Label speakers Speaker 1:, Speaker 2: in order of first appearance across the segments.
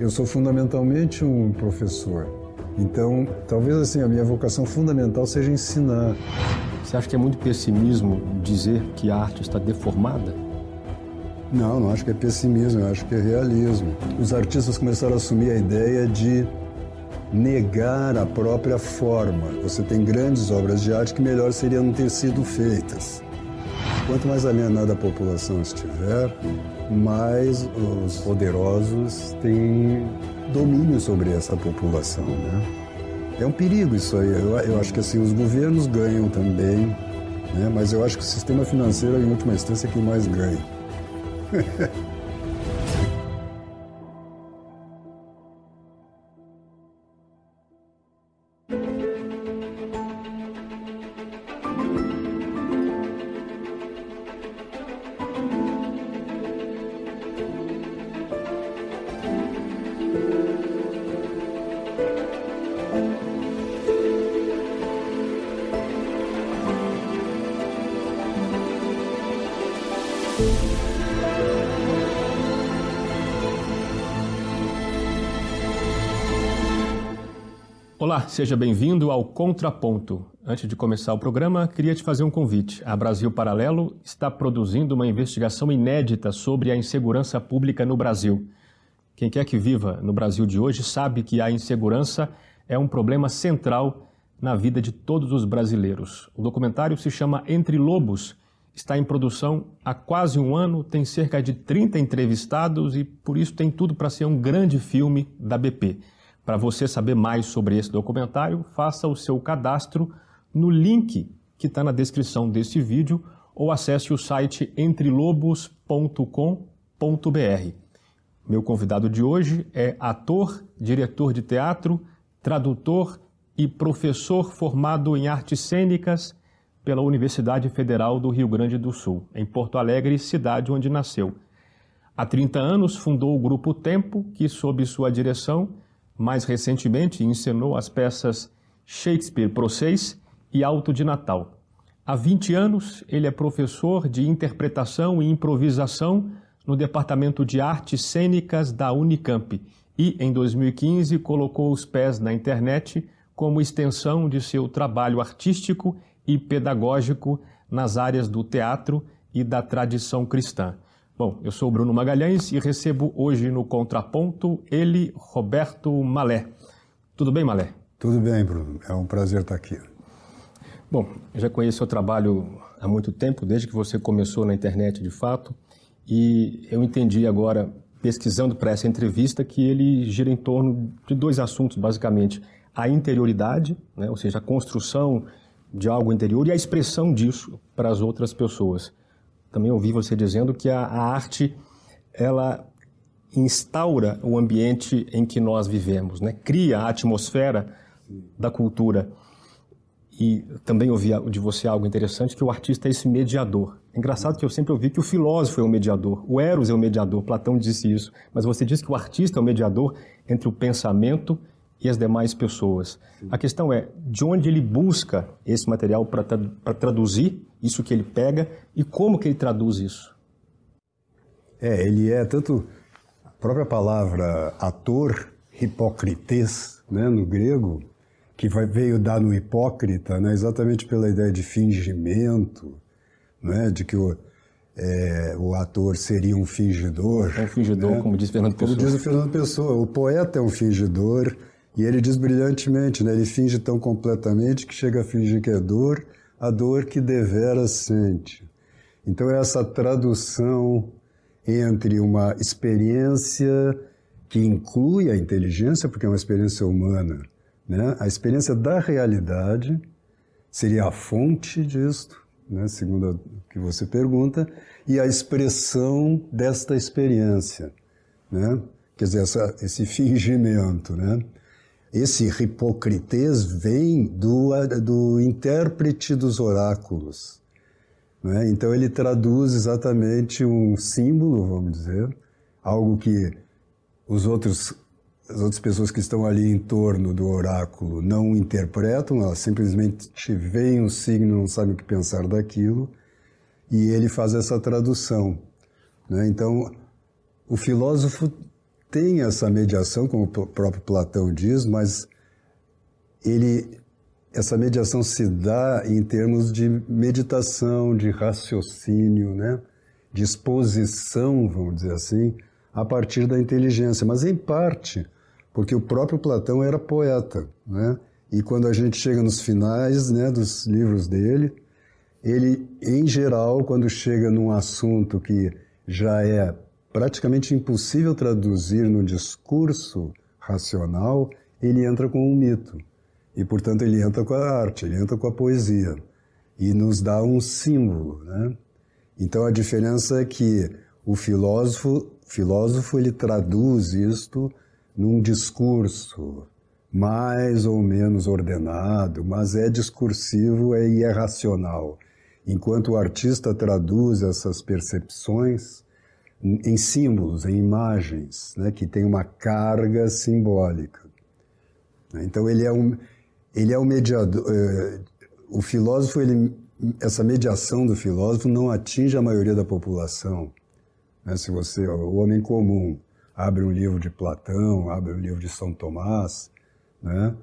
Speaker 1: Eu sou fundamentalmente um professor. Então, talvez assim a minha vocação fundamental seja ensinar.
Speaker 2: Você acha que é muito pessimismo dizer que a arte está deformada?
Speaker 1: Não, não acho que é pessimismo, eu acho que é realismo. Os artistas começaram a assumir a ideia de negar a própria forma. Você tem grandes obras de arte que melhor seria não ter sido feitas. Quanto mais alienada a população estiver, mais os poderosos têm domínio sobre essa população, né? É um perigo isso aí. Eu, eu acho que assim os governos ganham também, né? Mas eu acho que o sistema financeiro, em última instância, é quem mais ganha.
Speaker 2: seja bem-vindo ao Contraponto. Antes de começar o programa, queria te fazer um convite. A Brasil Paralelo está produzindo uma investigação inédita sobre a insegurança pública no Brasil. Quem quer que viva no Brasil de hoje sabe que a insegurança é um problema central na vida de todos os brasileiros. O documentário se chama Entre Lobos, está em produção há quase um ano, tem cerca de 30 entrevistados e por isso tem tudo para ser um grande filme da BP. Para você saber mais sobre esse documentário, faça o seu cadastro no link que está na descrição desse vídeo ou acesse o site entrelobos.com.br. Meu convidado de hoje é ator, diretor de teatro, tradutor e professor formado em artes cênicas pela Universidade Federal do Rio Grande do Sul, em Porto Alegre, cidade onde nasceu. Há 30 anos fundou o Grupo Tempo, que, sob sua direção, mais recentemente, encenou as peças Shakespeare Pro 6 e Alto de Natal. Há 20 anos, ele é professor de interpretação e improvisação no Departamento de Artes Cênicas da Unicamp e, em 2015, colocou os pés na internet como extensão de seu trabalho artístico e pedagógico nas áreas do teatro e da tradição cristã. Bom, eu sou Bruno Magalhães e recebo hoje no Contraponto ele, Roberto Malé. Tudo bem, Malé?
Speaker 1: Tudo bem, Bruno. É um prazer estar aqui.
Speaker 2: Bom, eu já conheço seu trabalho há muito tempo, desde que você começou na internet de fato, e eu entendi agora, pesquisando para essa entrevista, que ele gira em torno de dois assuntos, basicamente: a interioridade, né, ou seja, a construção de algo interior e a expressão disso para as outras pessoas também ouvi você dizendo que a, a arte ela instaura o ambiente em que nós vivemos, né? cria a atmosfera da cultura. E também ouvi de você algo interessante, que o artista é esse mediador. É engraçado que eu sempre ouvi que o filósofo é o mediador, o Eros é o mediador, Platão disse isso, mas você diz que o artista é o mediador entre o pensamento e as demais pessoas. Sim. A questão é de onde ele busca esse material para traduzir isso que ele pega e como que ele traduz isso.
Speaker 1: É, ele é tanto a própria palavra ator, hipocrites, né, no grego, que vai, veio dar no hipócrita, né, exatamente pela ideia de fingimento, né, de que o, é, o ator seria um fingidor.
Speaker 2: É um fingidor, né? como diz Fernando Pessoa.
Speaker 1: Como diz o Fernando Pessoa, o poeta é um fingidor, e ele diz brilhantemente, né? ele finge tão completamente que chega a fingir que é dor, a dor que devera sente. Então, é essa tradução entre uma experiência que inclui a inteligência, porque é uma experiência humana, né? a experiência da realidade seria a fonte disto, né? segundo o que você pergunta, e a expressão desta experiência, né? quer dizer, essa, esse fingimento. Né? Esse hipocrites vem do, do intérprete dos oráculos. Né? Então ele traduz exatamente um símbolo, vamos dizer, algo que os outros, as outras pessoas que estão ali em torno do oráculo não interpretam, elas simplesmente veem o signo, não sabem o que pensar daquilo, e ele faz essa tradução. Né? Então o filósofo tem essa mediação, como o próprio Platão diz, mas ele, essa mediação se dá em termos de meditação, de raciocínio, né? de exposição, vamos dizer assim, a partir da inteligência, mas em parte porque o próprio Platão era poeta, né? E quando a gente chega nos finais, né, dos livros dele, ele, em geral, quando chega num assunto que já é praticamente impossível traduzir no discurso racional, ele entra com um mito. E, portanto, ele entra com a arte, ele entra com a poesia. E nos dá um símbolo, né? Então, a diferença é que o filósofo, filósofo ele traduz isto num discurso mais ou menos ordenado, mas é discursivo e é racional. Enquanto o artista traduz essas percepções em símbolos, em imagens, né, que tem uma carga simbólica. Então ele é um, ele é um mediador. Eh, o filósofo, ele, essa mediação do filósofo não atinge a maioria da população. Né? Se você, o homem comum, abre um livro de Platão, abre um livro de São Tomás, né?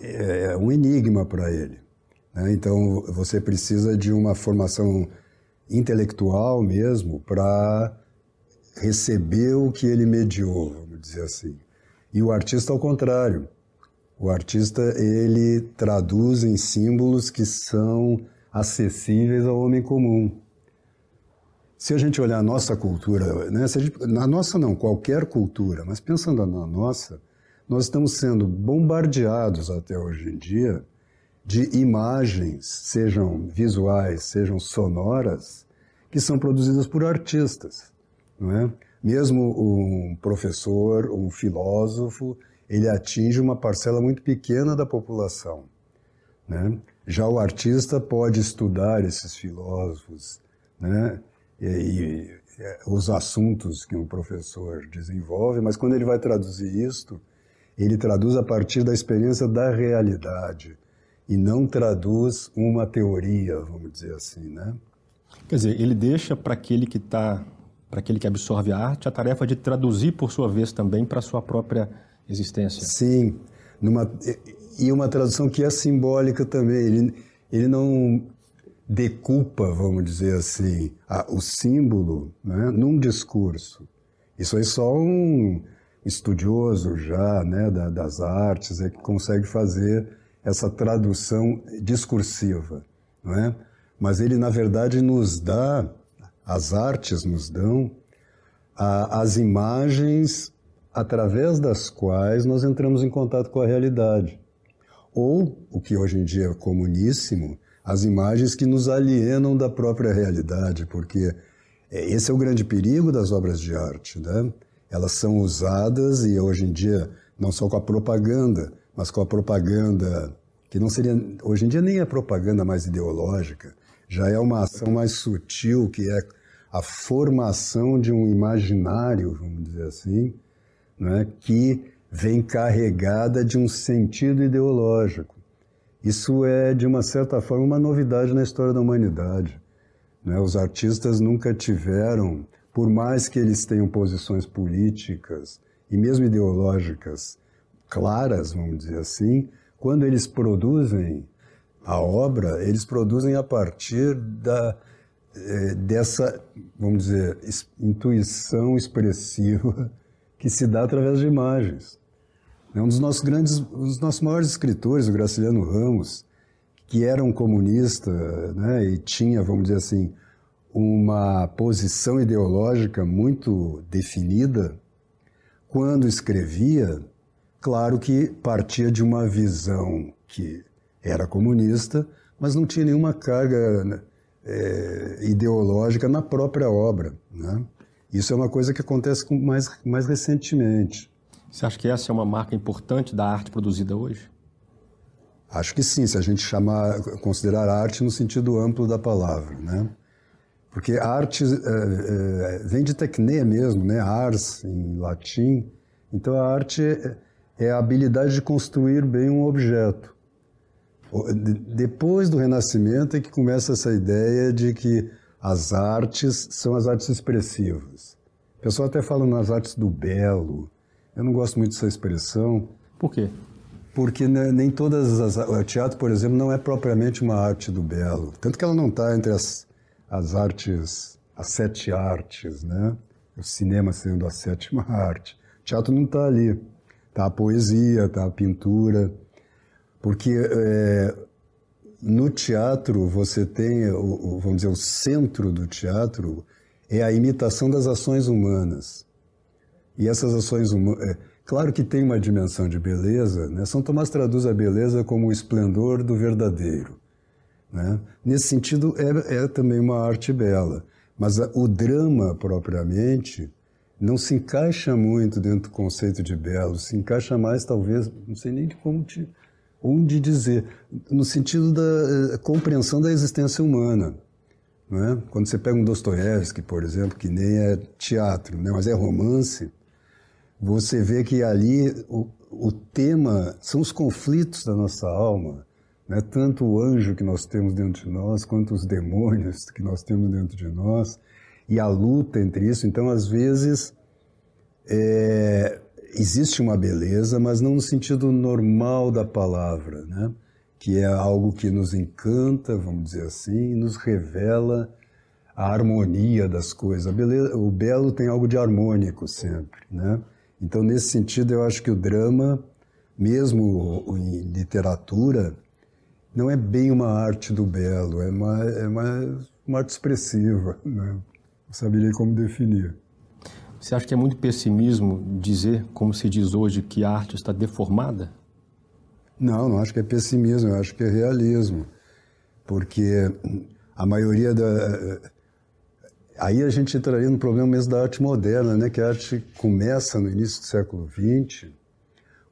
Speaker 1: é, é um enigma para ele. Né? Então você precisa de uma formação intelectual mesmo para receber o que ele mediou, vamos dizer assim. E o artista ao contrário. O artista ele traduz em símbolos que são acessíveis ao homem comum. Se a gente olhar a nossa cultura, né, gente, na nossa não, qualquer cultura, mas pensando na nossa, nós estamos sendo bombardeados até hoje em dia de imagens, sejam visuais, sejam sonoras, que são produzidas por artistas. Não é? Mesmo um professor, um filósofo, ele atinge uma parcela muito pequena da população. Né? Já o artista pode estudar esses filósofos né? e, e, é, os assuntos que um professor desenvolve, mas quando ele vai traduzir isto, ele traduz a partir da experiência da realidade e não traduz uma teoria, vamos dizer assim, né?
Speaker 2: Quer dizer, ele deixa para aquele que está para aquele que absorve a arte, a tarefa de traduzir, por sua vez, também para a sua própria existência.
Speaker 1: Sim, numa, e uma tradução que é simbólica também. Ele, ele não decupa, vamos dizer assim, a, o símbolo né, num discurso. Isso aí só um estudioso já né, da, das artes é que consegue fazer essa tradução discursiva. Não é? Mas ele, na verdade, nos dá as artes nos dão a, as imagens através das quais nós entramos em contato com a realidade. Ou, o que hoje em dia é comuníssimo, as imagens que nos alienam da própria realidade, porque é, esse é o grande perigo das obras de arte, né? Elas são usadas e hoje em dia não só com a propaganda, mas com a propaganda que não seria hoje em dia nem é propaganda mais ideológica, já é uma ação mais sutil, que é a formação de um imaginário, vamos dizer assim, né, que vem carregada de um sentido ideológico. Isso é, de uma certa forma, uma novidade na história da humanidade. Né? Os artistas nunca tiveram, por mais que eles tenham posições políticas e mesmo ideológicas claras, vamos dizer assim, quando eles produzem a obra, eles produzem a partir da, eh, dessa, vamos dizer, intuição expressiva que se dá através de imagens. É um dos nossos grandes, um dos nossos maiores escritores, o Graciliano Ramos, que era um comunista, né, e tinha, vamos dizer assim, uma posição ideológica muito definida, quando escrevia, claro que partia de uma visão que era comunista, mas não tinha nenhuma carga é, ideológica na própria obra. Né? Isso é uma coisa que acontece mais, mais recentemente.
Speaker 2: Você acha que essa é uma marca importante da arte produzida hoje?
Speaker 1: Acho que sim, se a gente chamar, considerar arte no sentido amplo da palavra, né? Porque arte é, é, vem de tecne mesmo, né? Ars, em latim. Então a arte é, é a habilidade de construir bem um objeto. Depois do Renascimento é que começa essa ideia de que as artes são as artes expressivas. O pessoal até fala nas artes do belo, Eu não gosto muito dessa expressão.
Speaker 2: Por quê?
Speaker 1: Porque né, nem todas as. O teatro, por exemplo, não é propriamente uma arte do belo. Tanto que ela não está entre as, as artes, as sete artes, né? O cinema sendo a sétima arte. O teatro não está ali. Está a poesia, está a pintura. Porque é, no teatro você tem, o, o, vamos dizer, o centro do teatro é a imitação das ações humanas. E essas ações humanas. É, claro que tem uma dimensão de beleza, né? São Tomás traduz a beleza como o esplendor do verdadeiro. Né? Nesse sentido, é, é também uma arte bela. Mas a, o drama, propriamente, não se encaixa muito dentro do conceito de belo, se encaixa mais, talvez, não sei nem de como te onde dizer, no sentido da eh, compreensão da existência humana. É? Quando você pega um Dostoiévski, por exemplo, que nem é teatro, né, mas é romance, você vê que ali o, o tema são os conflitos da nossa alma, né? tanto o anjo que nós temos dentro de nós, quanto os demônios que nós temos dentro de nós, e a luta entre isso. Então, às vezes, é, existe uma beleza, mas não no sentido normal da palavra, né? que é algo que nos encanta, vamos dizer assim, nos revela a harmonia das coisas. Beleza, o belo tem algo de harmônico sempre, né? Então, nesse sentido, eu acho que o drama, mesmo em literatura, não é bem uma arte do belo, é uma, é uma, uma arte expressiva, né? Não saberia como definir.
Speaker 2: Você acha que é muito pessimismo dizer, como se diz hoje, que a arte está deformada?
Speaker 1: Não, não acho que é pessimismo, eu acho que é realismo. Porque a maioria da. Aí a gente entraria no problema mesmo da arte moderna, né? que a arte começa no início do século XX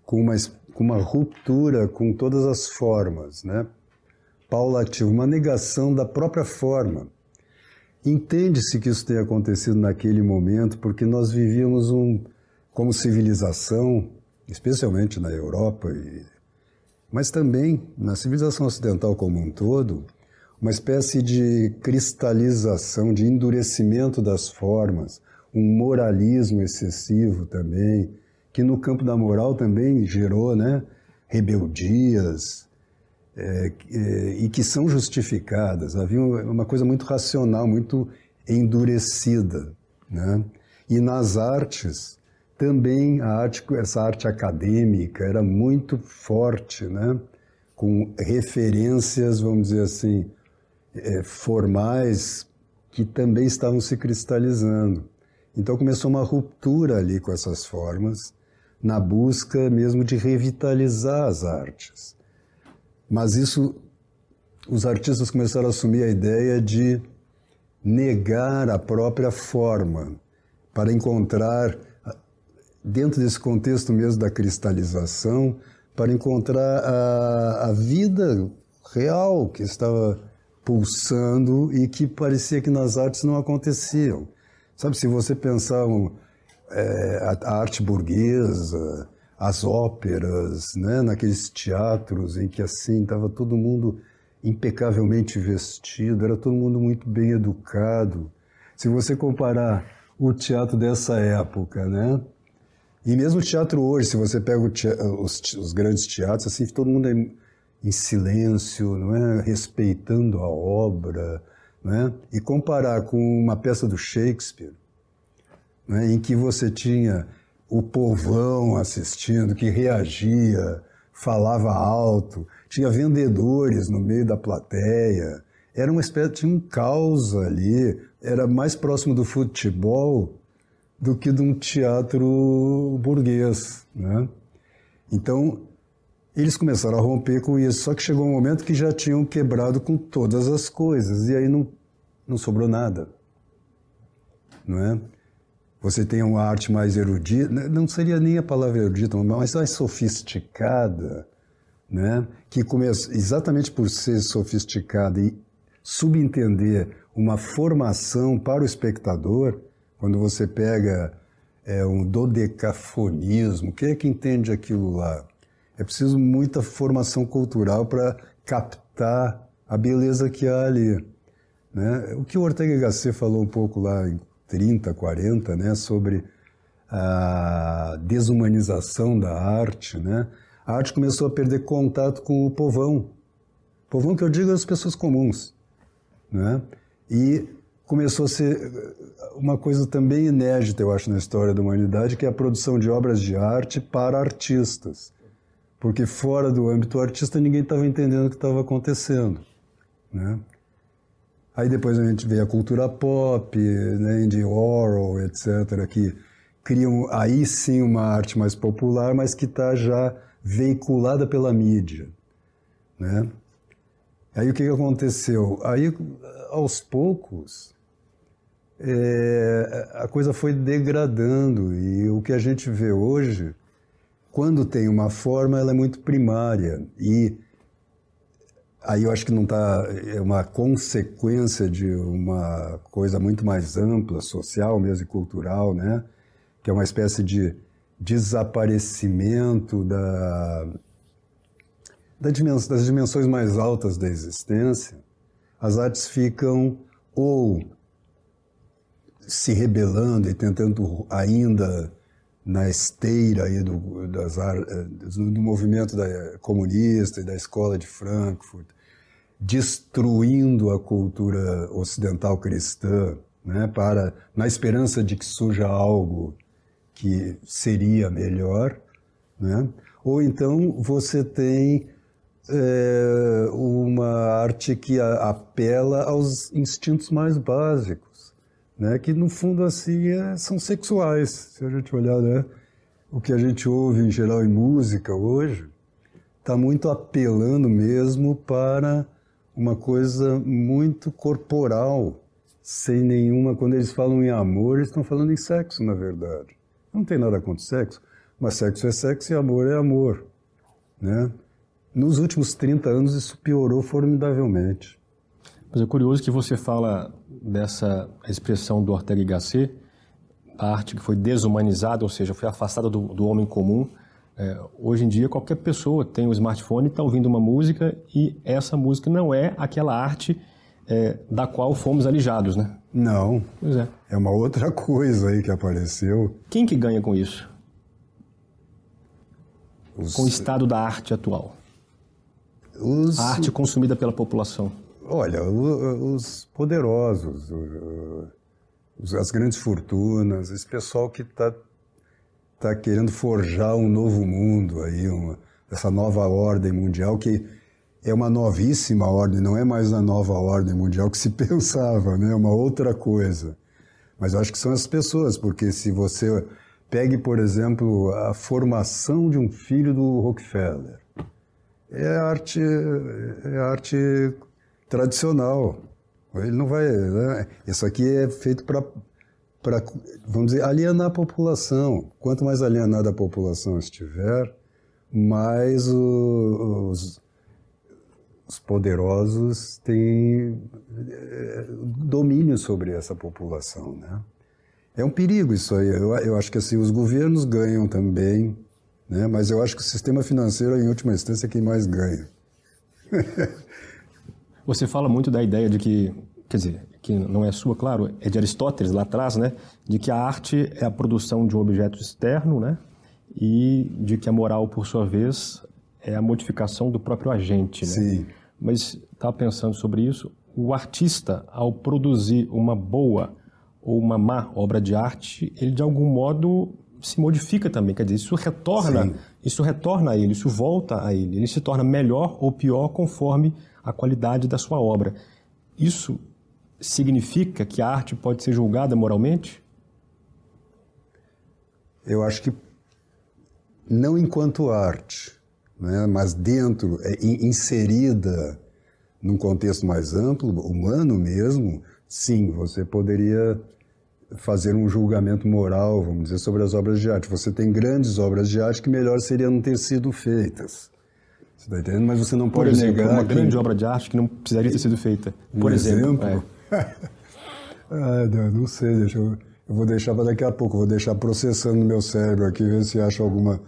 Speaker 1: com uma, com uma ruptura com todas as formas, né? paulativa, uma negação da própria forma. Entende-se que isso tenha acontecido naquele momento porque nós vivíamos um, como civilização, especialmente na Europa, e, mas também na civilização ocidental como um todo, uma espécie de cristalização, de endurecimento das formas, um moralismo excessivo também, que no campo da moral também gerou né, rebeldias, é, e que são justificadas. Havia uma coisa muito racional, muito endurecida. Né? E nas artes, também a arte, essa arte acadêmica era muito forte, né? com referências, vamos dizer assim, é, formais que também estavam se cristalizando. Então começou uma ruptura ali com essas formas, na busca mesmo de revitalizar as artes. Mas isso, os artistas começaram a assumir a ideia de negar a própria forma para encontrar, dentro desse contexto mesmo da cristalização, para encontrar a, a vida real que estava pulsando e que parecia que nas artes não aconteciam. Sabe, se você pensar um, é, a, a, arte burguesa, as óperas, né, naqueles teatros em que assim estava todo mundo impecavelmente vestido, era todo mundo muito bem educado. Se você comparar o teatro dessa época, né, e mesmo o teatro hoje, se você pega teatro, os, os, grandes teatros, assim, todo mundo é em silêncio, não é, respeitando a obra, né, e comparar com uma peça do Shakespeare, né, em que você tinha o povão assistindo, que reagia, falava alto, tinha vendedores no meio da plateia, era uma espécie, tinha um caos ali, era mais próximo do futebol do que de um teatro burguês, né? Então, eles começaram a romper com isso, só que chegou um momento que já tinham quebrado com todas as coisas, e aí não, não sobrou nada, não é? Você tem uma arte mais erudita, né, não seria nem a palavra erudita, mas mais sofisticada, né? que começa exatamente por ser sofisticada e subentender uma formação para o espectador, quando você pega é, um dodecafonismo, quem é que entende aquilo lá? É preciso muita formação cultural para captar a beleza que há ali. Né? O que o Ortega Gasset falou um pouco lá em 30, 40, né, sobre a desumanização da arte, né? a arte começou a perder contato com o povão. Povão que eu digo as pessoas comuns. Né? E começou a ser uma coisa também inédita, eu acho, na história da humanidade, que é a produção de obras de arte para artistas. Porque fora do âmbito artista ninguém estava entendendo o que estava acontecendo. Né? Aí depois a gente vê a cultura pop, né, de Orwell, etc., que criam aí sim uma arte mais popular, mas que está já veiculada pela mídia. Né? Aí o que, que aconteceu? Aí, aos poucos, é, a coisa foi degradando e o que a gente vê hoje, quando tem uma forma, ela é muito primária e aí eu acho que não está é uma consequência de uma coisa muito mais ampla, social mesmo e cultural, né? Que é uma espécie de desaparecimento da, das dimensões mais altas da existência. As artes ficam ou se rebelando e tentando ainda na esteira aí do, das, do movimento da, comunista e da escola de Frankfurt, destruindo a cultura ocidental cristã, né, para na esperança de que surja algo que seria melhor, né? ou então você tem é, uma arte que a, apela aos instintos mais básicos, né? que no fundo assim é, são sexuais. Se a gente olhar né? o que a gente ouve em geral em música hoje, está muito apelando mesmo para uma coisa muito corporal, sem nenhuma. Quando eles falam em amor, eles estão falando em sexo, na verdade. Não tem nada contra sexo, mas sexo é sexo e amor é amor. Né? Nos últimos 30 anos isso piorou formidavelmente.
Speaker 2: Mas é curioso que você fala dessa expressão do Ortega y Gasset, a arte que foi desumanizada, ou seja, foi afastada do, do homem comum. É, hoje em dia, qualquer pessoa tem um smartphone, está ouvindo uma música e essa música não é aquela arte é, da qual fomos alijados, né?
Speaker 1: Não.
Speaker 2: Pois é.
Speaker 1: É uma outra coisa aí que apareceu.
Speaker 2: Quem que ganha com isso? Os... Com o estado da arte atual? Os... A arte consumida pela população.
Speaker 1: Olha, os poderosos, as grandes fortunas, esse pessoal que está tá querendo forjar um novo mundo aí, uma, essa nova ordem mundial que é uma novíssima ordem, não é mais a nova ordem mundial que se pensava, né? é uma outra coisa. Mas eu acho que são as pessoas, porque se você pegue, por exemplo, a formação de um filho do Rockefeller, é arte, é arte tradicional. Ele não vai. Né? Isso aqui é feito para, vamos dizer, alienar a população. Quanto mais alienada a população estiver, mais os, os poderosos têm é, domínio sobre essa população, né? É um perigo isso aí. Eu, eu acho que assim os governos ganham também, né? Mas eu acho que o sistema financeiro, em última instância, é quem mais ganha.
Speaker 2: Você fala muito da ideia de que, quer dizer, que não é sua, claro, é de Aristóteles lá atrás, né? De que a arte é a produção de um objeto externo, né? E de que a moral, por sua vez, é a modificação do próprio agente, né?
Speaker 1: Sim.
Speaker 2: Mas estava pensando sobre isso. O artista, ao produzir uma boa ou uma má obra de arte, ele de algum modo se modifica também. Quer dizer, isso retorna, Sim. isso retorna a ele, isso volta a ele. Ele se torna melhor ou pior conforme a qualidade da sua obra. Isso significa que a arte pode ser julgada moralmente?
Speaker 1: Eu acho que não enquanto arte, né? mas dentro, é, inserida num contexto mais amplo, humano mesmo, sim, você poderia fazer um julgamento moral, vamos dizer, sobre as obras de arte. Você tem grandes obras de arte que melhor seria não ter sido feitas. Você está entendendo? Mas você não pode
Speaker 2: Por exemplo,
Speaker 1: negar.
Speaker 2: Uma que... grande obra de arte que não precisaria ter sido feita. Por um exemplo. exemplo?
Speaker 1: É. ah, não sei, deixa eu, eu vou deixar para daqui a pouco, vou deixar processando no meu cérebro aqui, ver se acha alguma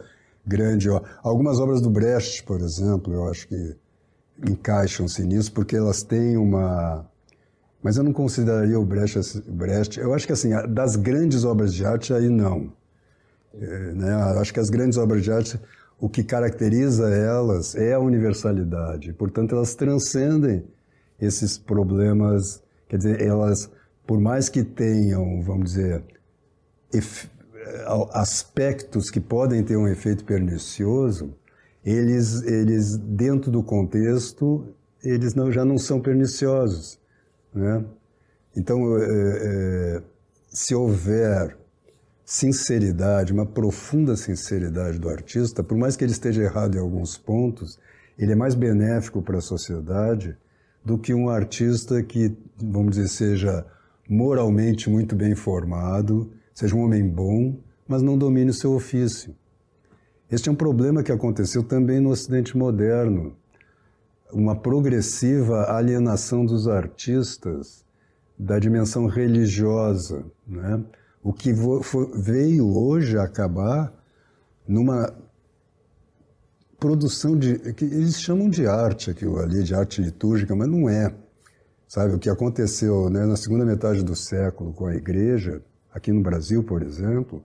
Speaker 1: grande. Ó. Algumas obras do Brecht, por exemplo, eu acho que encaixam-se nisso, porque elas têm uma. Mas eu não consideraria o Brecht, Brecht. Eu acho que assim, das grandes obras de arte, aí não. É, né? Acho que as grandes obras de arte, o que caracteriza elas é a universalidade. Portanto, elas transcendem esses problemas. Quer dizer, elas, por mais que tenham, vamos dizer, aspectos que podem ter um efeito pernicioso, eles, eles dentro do contexto, eles não, já não são perniciosos. Né? Então, é, é, se houver sinceridade, uma profunda sinceridade do artista, por mais que ele esteja errado em alguns pontos, ele é mais benéfico para a sociedade do que um artista que, vamos dizer, seja moralmente muito bem formado, seja um homem bom, mas não domine o seu ofício. Este é um problema que aconteceu também no Ocidente moderno. Uma progressiva alienação dos artistas da dimensão religiosa, né? o que veio hoje acabar numa produção de que eles chamam de arte aquilo ali, de arte litúrgica, mas não é. Sabe o que aconteceu né, na segunda metade do século com a igreja, aqui no Brasil, por exemplo,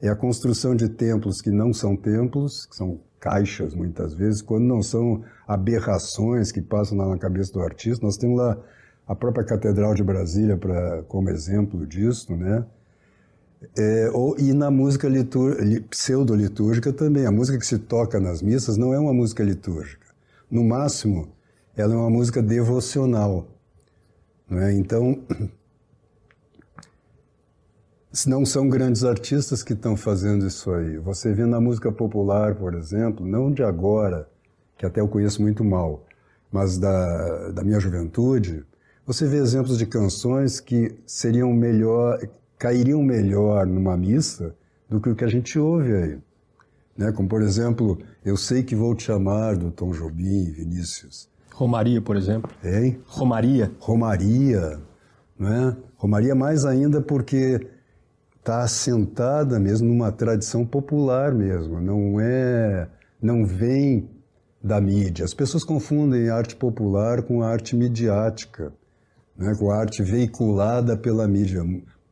Speaker 1: é a construção de templos que não são templos, que são caixas muitas vezes, quando não são aberrações que passam na cabeça do artista. Nós temos lá a própria Catedral de Brasília pra, como exemplo disso, né? É, ou, e na música pseudo-litúrgica também. A música que se toca nas missas não é uma música litúrgica. No máximo, ela é uma música devocional. Não é? Então, não são grandes artistas que estão fazendo isso aí. Você vê na música popular, por exemplo, não de agora, que até eu conheço muito mal, mas da, da minha juventude, você vê exemplos de canções que seriam melhor, cairiam melhor numa missa do que o que a gente ouve aí. Né? Como, por exemplo, Eu Sei Que Vou Te Amar, do Tom Jobim e Vinícius.
Speaker 2: Romaria, por exemplo.
Speaker 1: Hein?
Speaker 2: Romaria.
Speaker 1: Romaria. Né? Romaria mais ainda porque está assentada mesmo numa tradição popular mesmo, não é, não vem da mídia. As pessoas confundem arte popular com arte midiática, né, com arte veiculada pela mídia,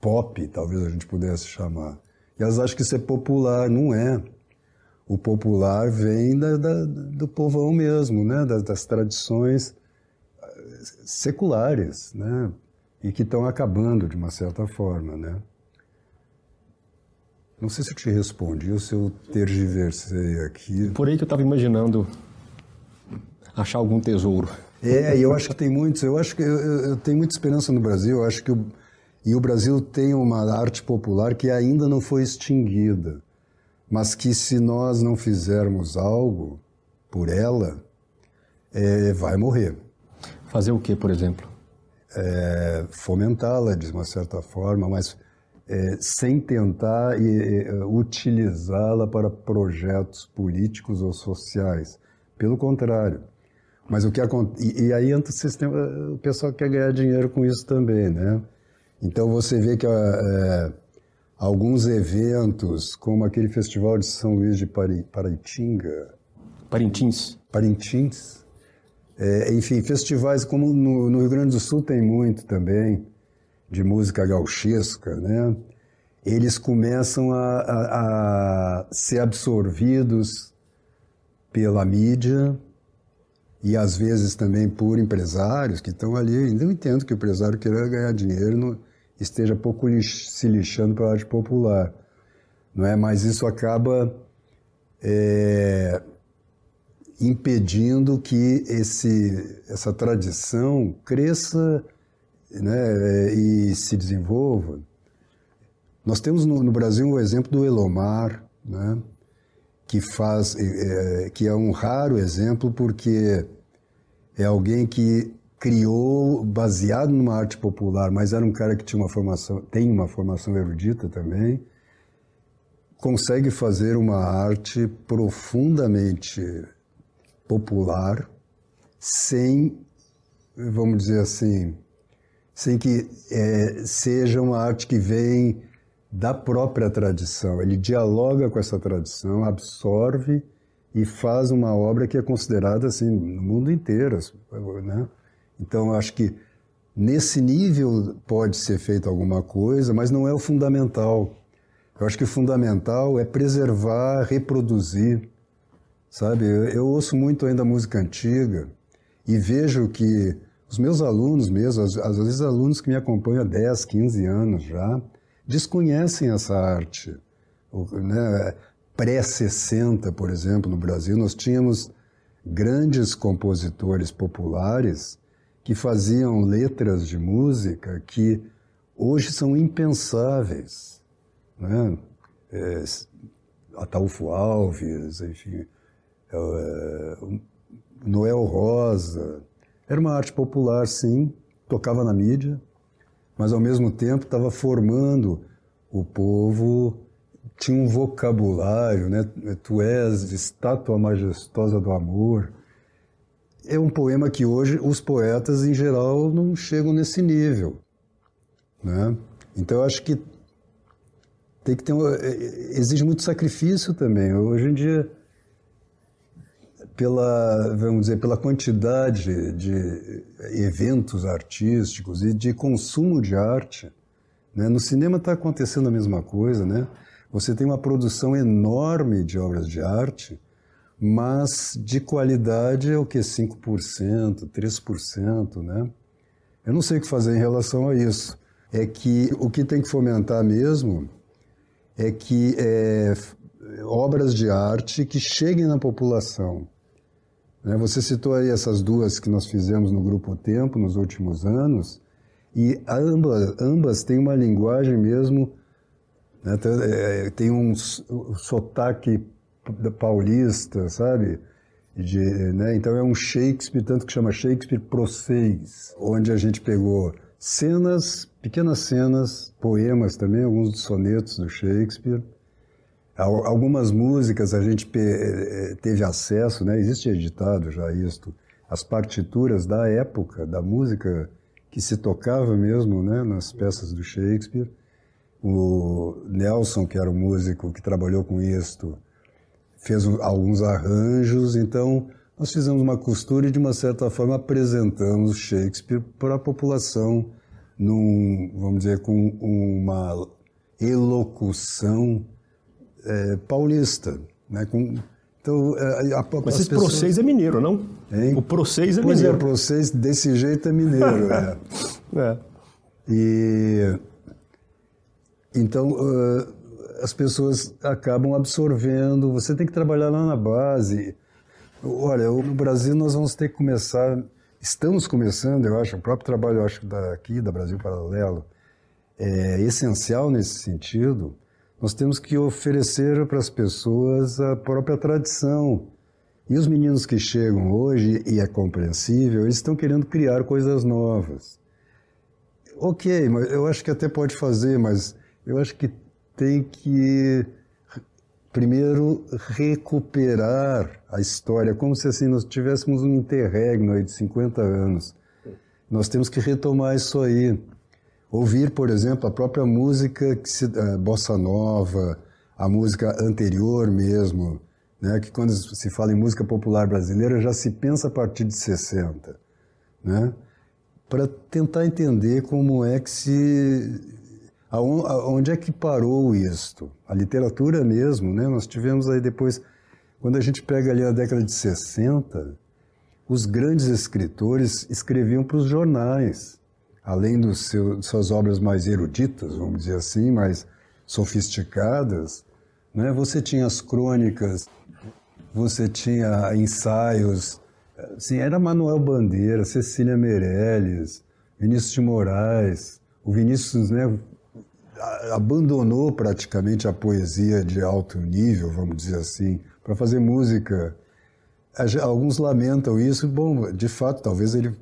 Speaker 1: pop, talvez a gente pudesse chamar. E elas acham que isso é popular, não é. O popular vem da, da, do povão mesmo, né, das, das tradições eh, seculares, né, e que estão acabando de uma certa forma, né. Não sei se eu te respondi ou se eu tergiversei aqui.
Speaker 2: Por aí que eu estava imaginando achar algum tesouro.
Speaker 1: É, eu acho que tem muitos. Eu acho que eu, eu tenho muita esperança no Brasil. Eu acho que o, e o Brasil tem uma arte popular que ainda não foi extinguida, mas que se nós não fizermos algo por ela, é, vai morrer.
Speaker 2: Fazer o que, por exemplo?
Speaker 1: É, Fomentá-la de uma certa forma, mas é, sem tentar utilizá-la para projetos políticos ou sociais. Pelo contrário. Mas o que e, e aí entra o sistema, o pessoal quer ganhar dinheiro com isso também, né? Então você vê que é, alguns eventos, como aquele festival de São Luís de Pari, Paraitinga,
Speaker 2: Parintins,
Speaker 1: Parintins, é, enfim, festivais como no, no Rio Grande do Sul tem muito também de música gauchesca, né? eles começam a, a, a, ser absorvidos pela mídia e às vezes também por empresários que estão ali. Ainda eu entendo que o empresário queira ganhar dinheiro esteja pouco lix, se lixando para a arte popular, não é? Mas isso acaba é, impedindo que esse, essa tradição cresça né, e se desenvolva. Nós temos no, no Brasil o exemplo do Elomar, né, que faz, é, que é um raro exemplo porque é alguém que criou baseado numa arte popular, mas era um cara que tinha uma formação, tem uma formação erudita também, consegue fazer uma arte profundamente popular sem, vamos dizer assim, sem que é, seja uma arte que vem da própria tradição. Ele dialoga com essa tradição, absorve e faz uma obra que é considerada assim no mundo inteiro, né? Então acho que nesse nível pode ser feita alguma coisa, mas não é o fundamental. Eu acho que o fundamental é preservar, reproduzir, sabe? Eu, eu ouço muito ainda música antiga e vejo que os meus alunos mesmo, às, às vezes alunos que me acompanham há 10, 15 anos já, desconhecem essa arte. Né? Pré-60, por exemplo, no Brasil, nós tínhamos grandes compositores populares que faziam letras de música que hoje são impensáveis. Né? É, Ataúfo Alves, enfim, é, Noel Rosa. Era uma arte popular, sim, tocava na mídia, mas ao mesmo tempo estava formando o povo, tinha um vocabulário, né? Tu és estátua majestosa do amor. É um poema que hoje os poetas em geral não chegam nesse nível, né? Então eu acho que tem que ter um, é, é, exige muito sacrifício também. Hoje em dia pela, vamos dizer, pela quantidade de eventos artísticos e de consumo de arte. Né? No cinema está acontecendo a mesma coisa, né? Você tem uma produção enorme de obras de arte, mas de qualidade é o que? 5%, 3%, né? Eu não sei o que fazer em relação a isso. É que o que tem que fomentar mesmo é que é, obras de arte que cheguem na população. Né? Você citou aí essas duas que nós fizemos no Grupo Tempo nos últimos anos, e ambas, ambas têm uma linguagem mesmo, né? É, tem um sotaque paulista, sabe? De, né? Então é um Shakespeare, tanto que chama Shakespeare Proceis, onde a gente pegou cenas, pequenas cenas, poemas também, alguns sonetos do Shakespeare, Algumas músicas a gente eh, teve acesso, né? existe editado já isto, as partituras da época, da música que se tocava mesmo né? nas peças do Shakespeare. O Nelson, que era o músico que trabalhou com isto, fez alguns arranjos, então nós fizemos uma costura e, de uma certa forma, apresentamos Shakespeare para a população, num, vamos dizer, com uma elocução é, paulista. Né, com,
Speaker 2: então, é, a, a, Mas esse pessoas... Proceis é mineiro, não?
Speaker 1: Hein?
Speaker 2: O Proceis
Speaker 1: é
Speaker 2: pois
Speaker 1: mineiro. Pois é, Proceis desse jeito é mineiro. é. é. E, então, uh, as pessoas acabam absorvendo. Você tem que trabalhar lá na base. Olha, no Brasil nós vamos ter que começar... Estamos começando, eu acho, o próprio trabalho, eu acho, daqui, da Brasil Paralelo, é essencial nesse sentido, nós temos que oferecer para as pessoas a própria tradição. E os meninos que chegam hoje, e é compreensível, eles estão querendo criar coisas novas. Ok, mas eu acho que até pode fazer, mas eu acho que tem que primeiro recuperar a história, como se assim nós tivéssemos um interregno aí de 50 anos. Nós temos que retomar isso aí ouvir, por exemplo, a própria música que se, a bossa nova, a música anterior mesmo, né, que quando se fala em música popular brasileira já se pensa a partir de 60, né, para tentar entender como é que se aonde é que parou isto? A literatura mesmo, né? Nós tivemos aí depois, quando a gente pega ali a década de 60, os grandes escritores escreviam para os jornais além dos seu, suas obras mais eruditas, vamos dizer assim, mais sofisticadas, né? você tinha as crônicas, você tinha ensaios, assim, era Manuel Bandeira, Cecília Meirelles, Vinícius de Moraes, o Vinícius né, abandonou praticamente a poesia de alto nível, vamos dizer assim, para fazer música. Alguns lamentam isso. Bom, de fato, talvez ele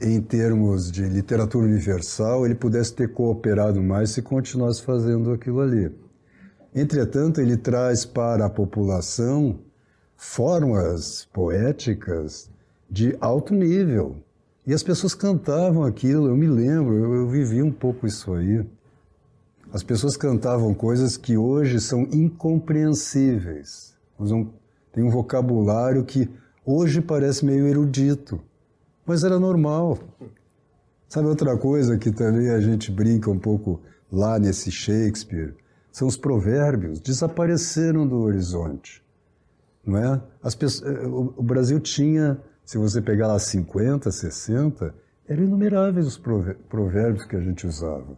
Speaker 1: em termos de literatura universal, ele pudesse ter cooperado mais se continuasse fazendo aquilo ali. Entretanto, ele traz para a população formas poéticas de alto nível. E as pessoas cantavam aquilo, eu me lembro, eu, eu vivi um pouco isso aí. As pessoas cantavam coisas que hoje são incompreensíveis. Usam, tem um vocabulário que hoje parece meio erudito mas era normal. Sabe outra coisa que também a gente brinca um pouco lá nesse Shakespeare? são os provérbios, desapareceram do horizonte. Não é? As pessoas, eh, o Brasil tinha, se você pegar lá 50, 60, eram inumeráveis os provérbios que a gente usava.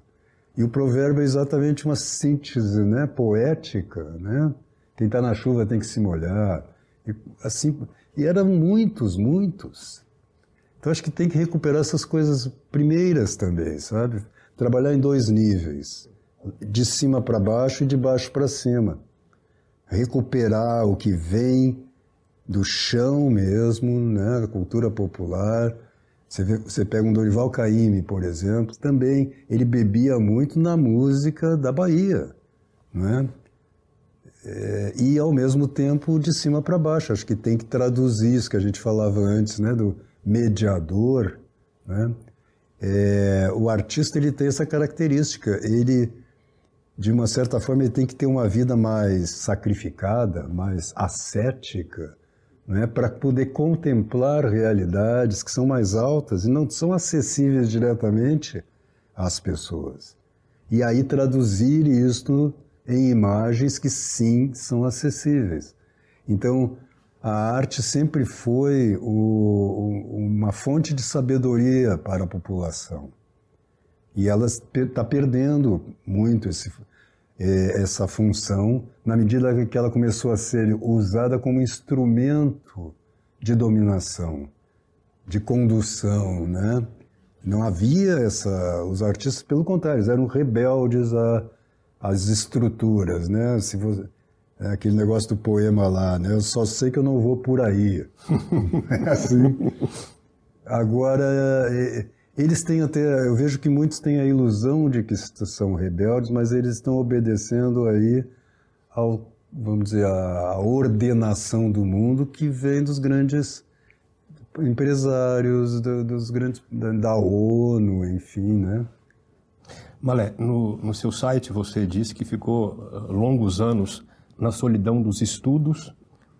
Speaker 1: E o provérbio é exatamente uma síntese né, poética. Né? Quem está na chuva tem que se molhar. E, assim, e eram muitos, muitos. Então acho que tem que recuperar essas coisas primeiras também, sabe? Trabalhar em dois níveis, de cima para baixo e de baixo para cima. Recuperar o que vem do chão mesmo, né, da cultura popuar, você, vê, você pega um Dorival Caymmi, por exemplo, também ele bebia muito na música da Bahia, não é? é e ao mesmo tempo de cima para baixo. Acho que tem que traduzir isso que a gente falava antes, né, do mediador. Né? É, o artista ele tem essa característica. Ele, de uma certa forma, ele tem que ter uma vida mais sacrificada, mais ascética né, para poder contemplar realidades que são mais altas e não são acessíveis diretamente às pessoas. E aí traduzir isto em imagens que sim são acessíveis. Então, a arte sempre foi o, uma fonte de sabedoria para a população. E ela está perdendo muito esse, essa função na medida que ela começou a ser usada como instrumento de dominação, de condução, né? Não havia essa, os artistas, pelo contrário, eram rebeldes às estruturas, né? Se você, é aquele negócio do poema lá, né? Eu só sei que eu não vou por aí. é assim. Agora, é, eles têm até, eu vejo que muitos têm a ilusão de que são rebeldes, mas eles estão obedecendo aí ao, vamos dizer, a ordenação do mundo que vem dos grandes empresários, dos grandes da ONU, enfim, né?
Speaker 2: Malé, no, no seu site você disse que ficou uh, longos anos na solidão dos estudos,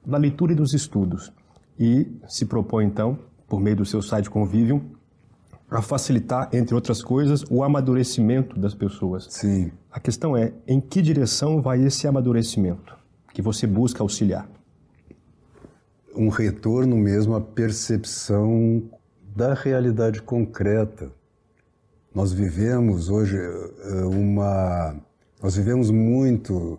Speaker 2: da leitura e dos estudos, e se propõe então, por meio do seu site Convivium, a facilitar, entre outras coisas, o amadurecimento das pessoas.
Speaker 1: Sim.
Speaker 2: A questão é, em que direção vai esse amadurecimento que você busca auxiliar?
Speaker 1: Um retorno mesmo à percepção da realidade concreta. Nós vivemos hoje eh, uma. Nós vivemos muito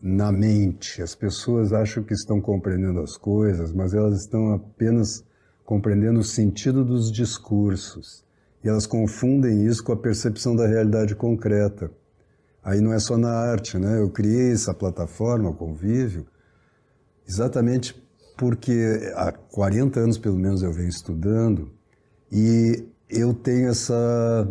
Speaker 1: na mente. As pessoas acham que estão compreendendo as coisas, mas elas estão apenas compreendendo o sentido dos discursos. E elas confundem isso com a percepção da realidade concreta. Aí não é só na arte, né? Eu criei essa plataforma, o Convívio, exatamente porque há 40 anos, pelo menos, eu venho estudando e eu tenho essa,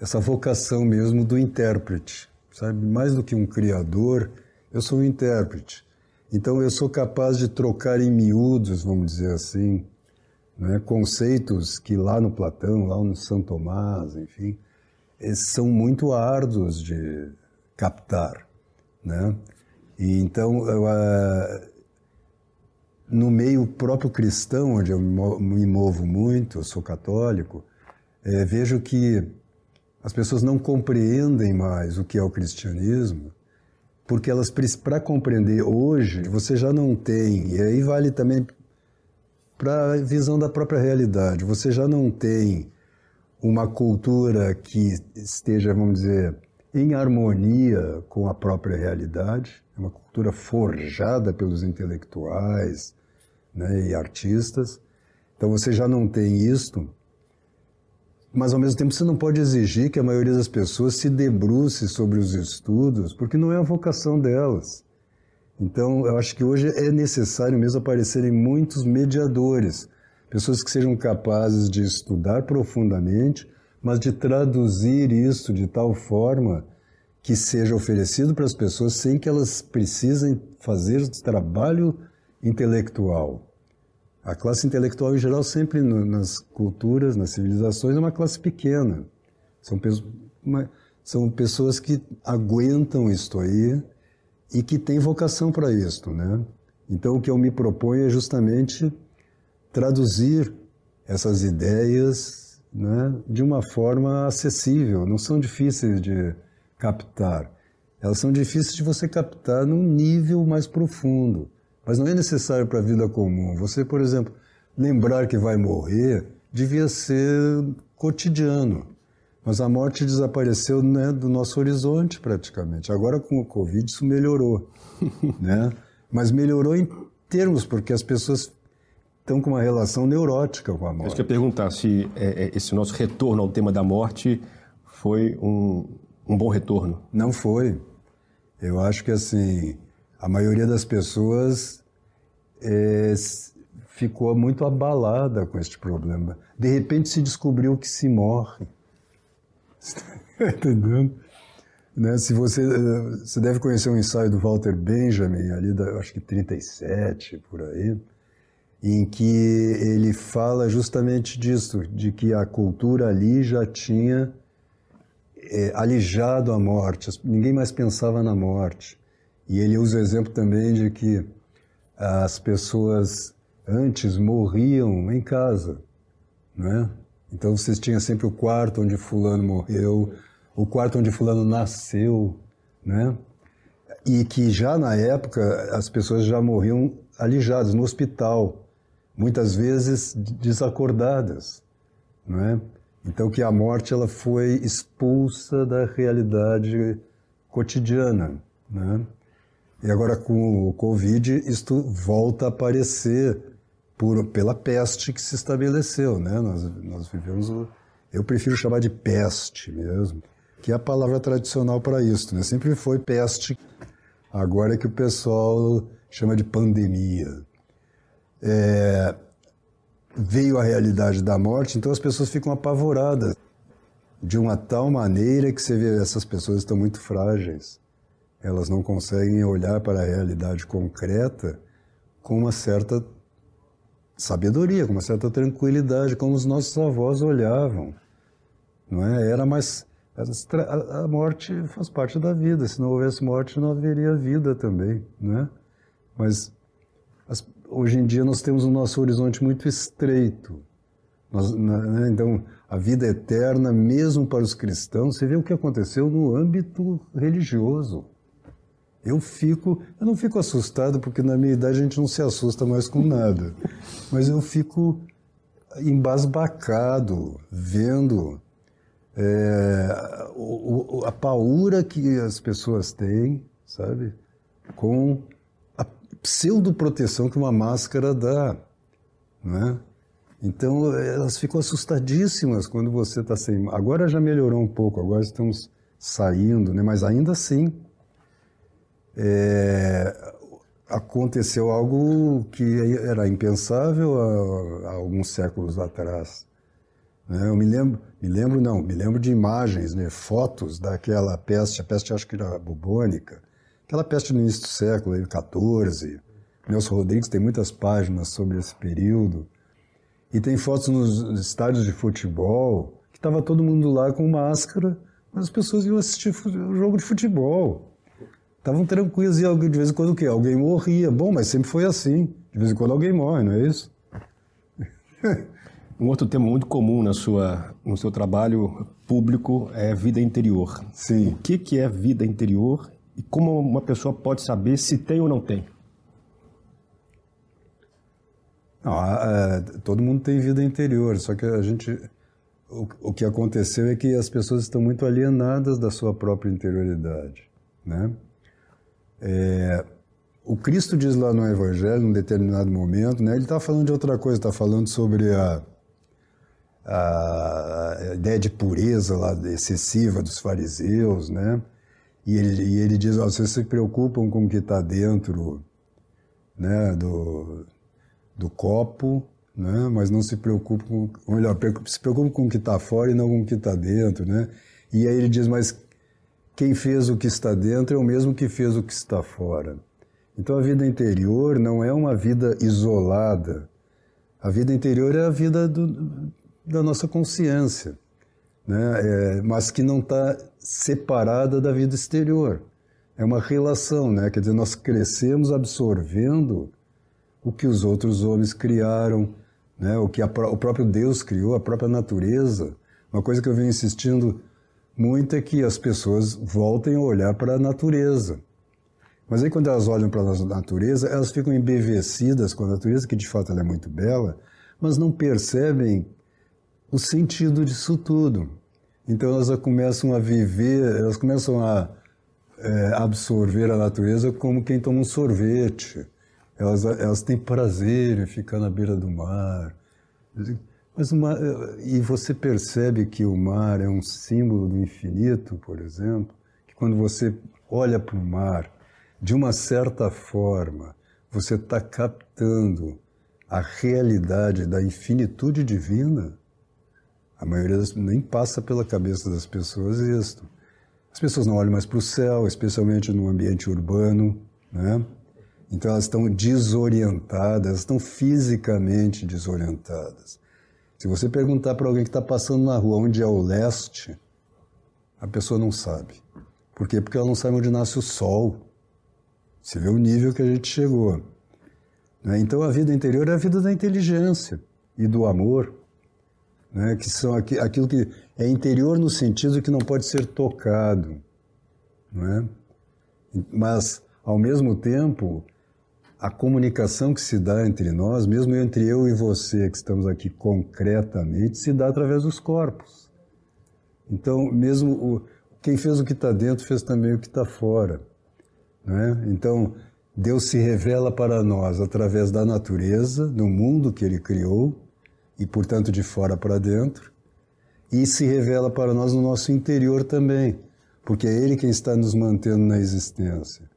Speaker 1: essa vocação mesmo do intérprete, sabe? Mais do que um criador, eu sou um intérprete. Então eu sou capaz de trocar em miúdos, vamos dizer assim, né, conceitos que lá no Platão, lá no São Tomás, enfim, são muito árduos de captar, né? E então, eu, uh, no meio próprio cristão, onde eu me movo muito, eu sou católico, é, vejo que as pessoas não compreendem mais o que é o cristianismo, porque elas, para compreender hoje, você já não tem, e aí vale também para a visão da própria realidade. Você já não tem uma cultura que esteja, vamos dizer, em harmonia com a própria realidade, é uma cultura forjada pelos intelectuais né, e artistas. Então você já não tem isto, mas ao mesmo tempo você não pode exigir que a maioria das pessoas se debruce sobre os estudos, porque não é a vocação delas. Então, eu acho que hoje é necessário mesmo aparecerem muitos mediadores, pessoas que sejam capazes de estudar profundamente, mas de traduzir isso de tal forma que seja oferecido para as pessoas sem que elas precisem fazer trabalho intelectual. A classe intelectual, em geral, sempre no, nas culturas, nas civilizações, é uma classe pequena. São, uma, são pessoas que aguentam isto aí, e que tem vocação para isto, né? Então o que eu me proponho é justamente traduzir essas ideias né, de uma forma acessível, não são difíceis de captar. elas são difíceis de você captar num nível mais profundo. Mas não é necessário para a vida comum. Você, por exemplo, lembrar que vai morrer devia ser cotidiano. Mas a morte desapareceu né, do nosso horizonte praticamente. Agora com o Covid isso melhorou. né? Mas melhorou em termos, porque as pessoas estão com uma relação neurótica com a morte.
Speaker 2: Eu queria perguntar se é, é, esse nosso retorno ao tema da morte foi um, um bom retorno.
Speaker 1: Não foi. Eu acho que assim, a maioria das pessoas é, ficou muito abalada com este problema. De repente se descobriu que se morre. Entendendo? Né? Se você, você deve conhecer um ensaio do Walter Benjamin, ali da, acho que 37, por aí, em que ele fala justamente disso, de que a cultura ali já tinha é, alijado a morte, ninguém mais pensava na morte. E ele usa o exemplo também de que as pessoas antes morriam em casa, né? Então vocês tinham sempre o quarto onde fulano morreu, o quarto onde fulano nasceu, né? E que já na época as pessoas já morriam alijadas no hospital, muitas vezes desacordadas, não é? Então que a morte ela foi expulsa da realidade cotidiana, né? E agora com o Covid isto volta a aparecer por, pela peste que se estabeleceu, né? Nós, nós vivemos eu prefiro chamar de peste mesmo, que é a palavra tradicional para isso, né? Sempre foi peste, agora é que o pessoal chama de pandemia. É, veio a realidade da morte, então as pessoas ficam apavoradas de uma tal maneira que você vê essas pessoas estão muito frágeis. Elas não conseguem olhar para a realidade concreta com uma certa sabedoria, com uma certa tranquilidade, como os nossos avós olhavam. Não é? Era mais a morte faz parte da vida. Se não houvesse morte, não haveria vida também, né? Mas as, hoje em dia nós temos o nosso horizonte muito estreito. Nós, né? Então, a vida eterna, mesmo para os cristãos, você vê o que aconteceu no âmbito religioso. Eu fico, eu não fico assustado porque na minha idade a gente não se assusta mais com nada, mas eu fico embasbacado vendo é, o, a paura que as pessoas têm, sabe, com pseudoproteção que uma máscara dá, né? Então elas ficam assustadíssimas quando você está sem. Agora já melhorou um pouco, agora estamos saindo, né? Mas ainda assim é, aconteceu algo que era impensável há, há alguns séculos atrás. Né? Eu me lembro, me lembro não, me lembro de imagens, né? Fotos daquela peste, a peste acho que era bubônica Aquela peste no início do século XIV. Nelson Rodrigues tem muitas páginas sobre esse período. E tem fotos nos estádios de futebol, que estava todo mundo lá com máscara, mas as pessoas iam assistir o jogo de futebol. Estavam tranquilos e de vez em quando o quê? Alguém morria. Bom, mas sempre foi assim. De vez em quando alguém morre, não é isso?
Speaker 2: Um outro tema muito comum na sua, no seu trabalho público é vida interior.
Speaker 1: Sim.
Speaker 2: O que, que é vida interior e como uma pessoa pode saber se tem ou não tem?
Speaker 1: Não, é, todo mundo tem vida interior, só que a gente. O, o que aconteceu é que as pessoas estão muito alienadas da sua própria interioridade. Né? É, o Cristo diz lá no Evangelho, num determinado momento, né, ele está falando de outra coisa, está falando sobre a, a, ideia de pureza lá, excessiva dos fariseus, né? E ele, e ele diz, vocês se preocupam com o que está dentro né, do, do copo, né, mas não se preocupam ou melhor, se preocupam com o que está fora e não com o que está dentro, né? E aí ele diz, mas quem fez o que está dentro é o mesmo que fez o que está fora. Então a vida interior não é uma vida isolada. A vida interior é a vida do, da nossa consciência né? É, mas que não está separada da vida exterior. É uma relação, né? quer dizer, nós crescemos absorvendo o que os outros homens criaram, né? o que a, o próprio Deus criou, a própria natureza. Uma coisa que eu venho insistindo muito é que as pessoas voltem a olhar para a natureza. Mas aí quando elas olham para a natureza, elas ficam embevecidas com a natureza, que de fato ela é muito bela, mas não percebem o sentido disso tudo. Então elas começam a viver, elas começam a é, absorver a natureza como quem toma um sorvete. Elas, elas têm prazer em ficar na beira do mar. Mas mar, e você percebe que o mar é um símbolo do infinito, por exemplo, que quando você olha para o mar, de uma certa forma, você está captando a realidade da infinitude divina. A maioria das, nem passa pela cabeça das pessoas isso. As pessoas não olham mais para o céu, especialmente no ambiente urbano, né? Então elas estão desorientadas, estão fisicamente desorientadas. Se você perguntar para alguém que está passando na rua onde é o leste, a pessoa não sabe. Por quê? Porque ela não sabe onde nasce o sol. Você vê o nível que a gente chegou. Né? Então a vida interior é a vida da inteligência e do amor né, que são aquilo que é interior no sentido que não pode ser tocado, não é? mas ao mesmo tempo a comunicação que se dá entre nós, mesmo entre eu e você que estamos aqui concretamente, se dá através dos corpos. Então, mesmo o, quem fez o que está dentro fez também o que está fora. Né? Então, Deus se revela para nós através da natureza, do mundo que Ele criou, e, portanto, de fora para dentro, e se revela para nós no nosso interior também, porque é Ele quem está nos mantendo na existência.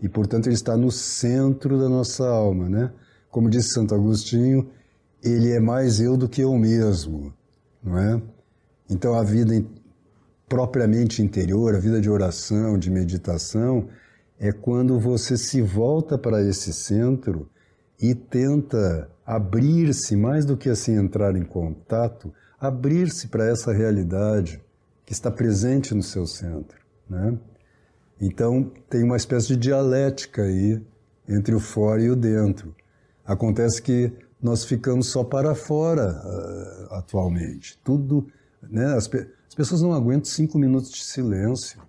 Speaker 1: E, portanto, Ele está no centro da nossa alma, né? Como disse Santo Agostinho, Ele é mais eu do que eu mesmo, não é? Então, a vida propriamente interior, a vida de oração, de meditação, é quando você se volta para esse centro e tenta abrir-se, mais do que assim entrar em contato, abrir-se para essa realidade que está presente no seu centro. Né? Então, tem uma espécie de dialética aí entre o fora e o dentro. Acontece que nós ficamos só para fora uh, atualmente. Tudo, né? As, pe as pessoas não aguentam cinco minutos de silêncio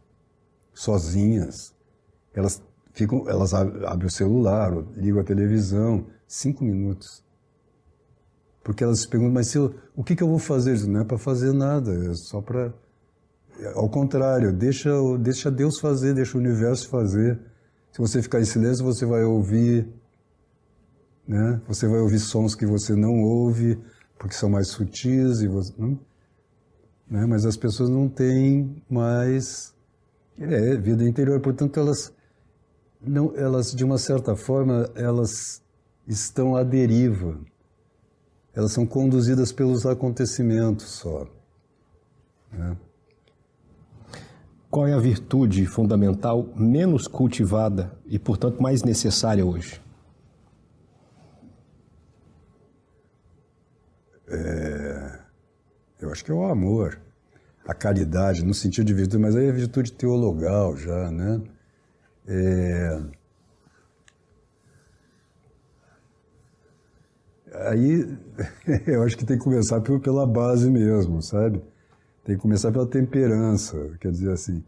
Speaker 1: sozinhas. Elas ficam, elas abrem o celular, ligam a televisão, cinco minutos. Porque elas se perguntam, mas eu, o que, que eu vou fazer? Não é para fazer nada, é só para. Ao contrário, deixa, deixa Deus fazer, deixa o universo fazer. Se você ficar em silêncio, você vai ouvir, né? Você vai ouvir sons que você não ouve, porque são mais sutis e você, não, né? Mas as pessoas não têm mais é, vida interior, portanto elas não, elas de uma certa forma elas estão à deriva elas são conduzidas pelos acontecimentos só. Né?
Speaker 2: Qual é a virtude fundamental menos cultivada e, portanto, mais necessária hoje?
Speaker 1: É, eu acho que é o amor, a caridade, no sentido de virtude, mas aí é virtude teologal já, né? É, Aí eu acho que tem que começar pela base mesmo, sabe? Tem que começar pela temperança, quer dizer assim,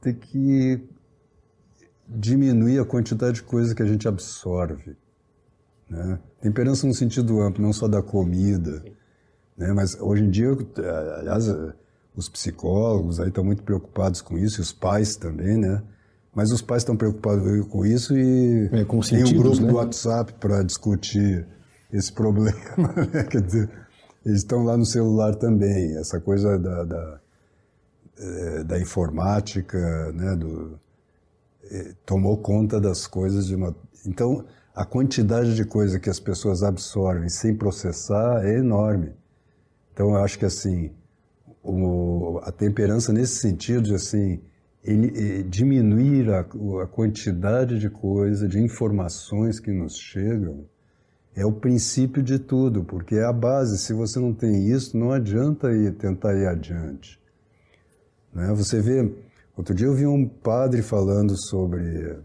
Speaker 1: tem que diminuir a quantidade de coisas que a gente absorve. Né? Temperança no sentido amplo, não só da comida, né? mas hoje em dia, aliás, os psicólogos aí estão muito preocupados com isso, e os pais também, né? Mas os pais estão preocupados com isso e
Speaker 2: é, com
Speaker 1: tem um grupo
Speaker 2: né?
Speaker 1: do WhatsApp para discutir esse problema. Né? Quer dizer, eles estão lá no celular também. Essa coisa da, da, é, da informática, né, do, é, tomou conta das coisas de uma. Então, a quantidade de coisa que as pessoas absorvem sem processar é enorme. Então, eu acho que assim, o, a temperança nesse sentido de assim, ele, diminuir a, a quantidade de coisa, de informações que nos chegam, é o princípio de tudo, porque é a base. Se você não tem isso, não adianta ir, tentar ir adiante. Né? Você vê, outro dia eu vi um padre falando sobre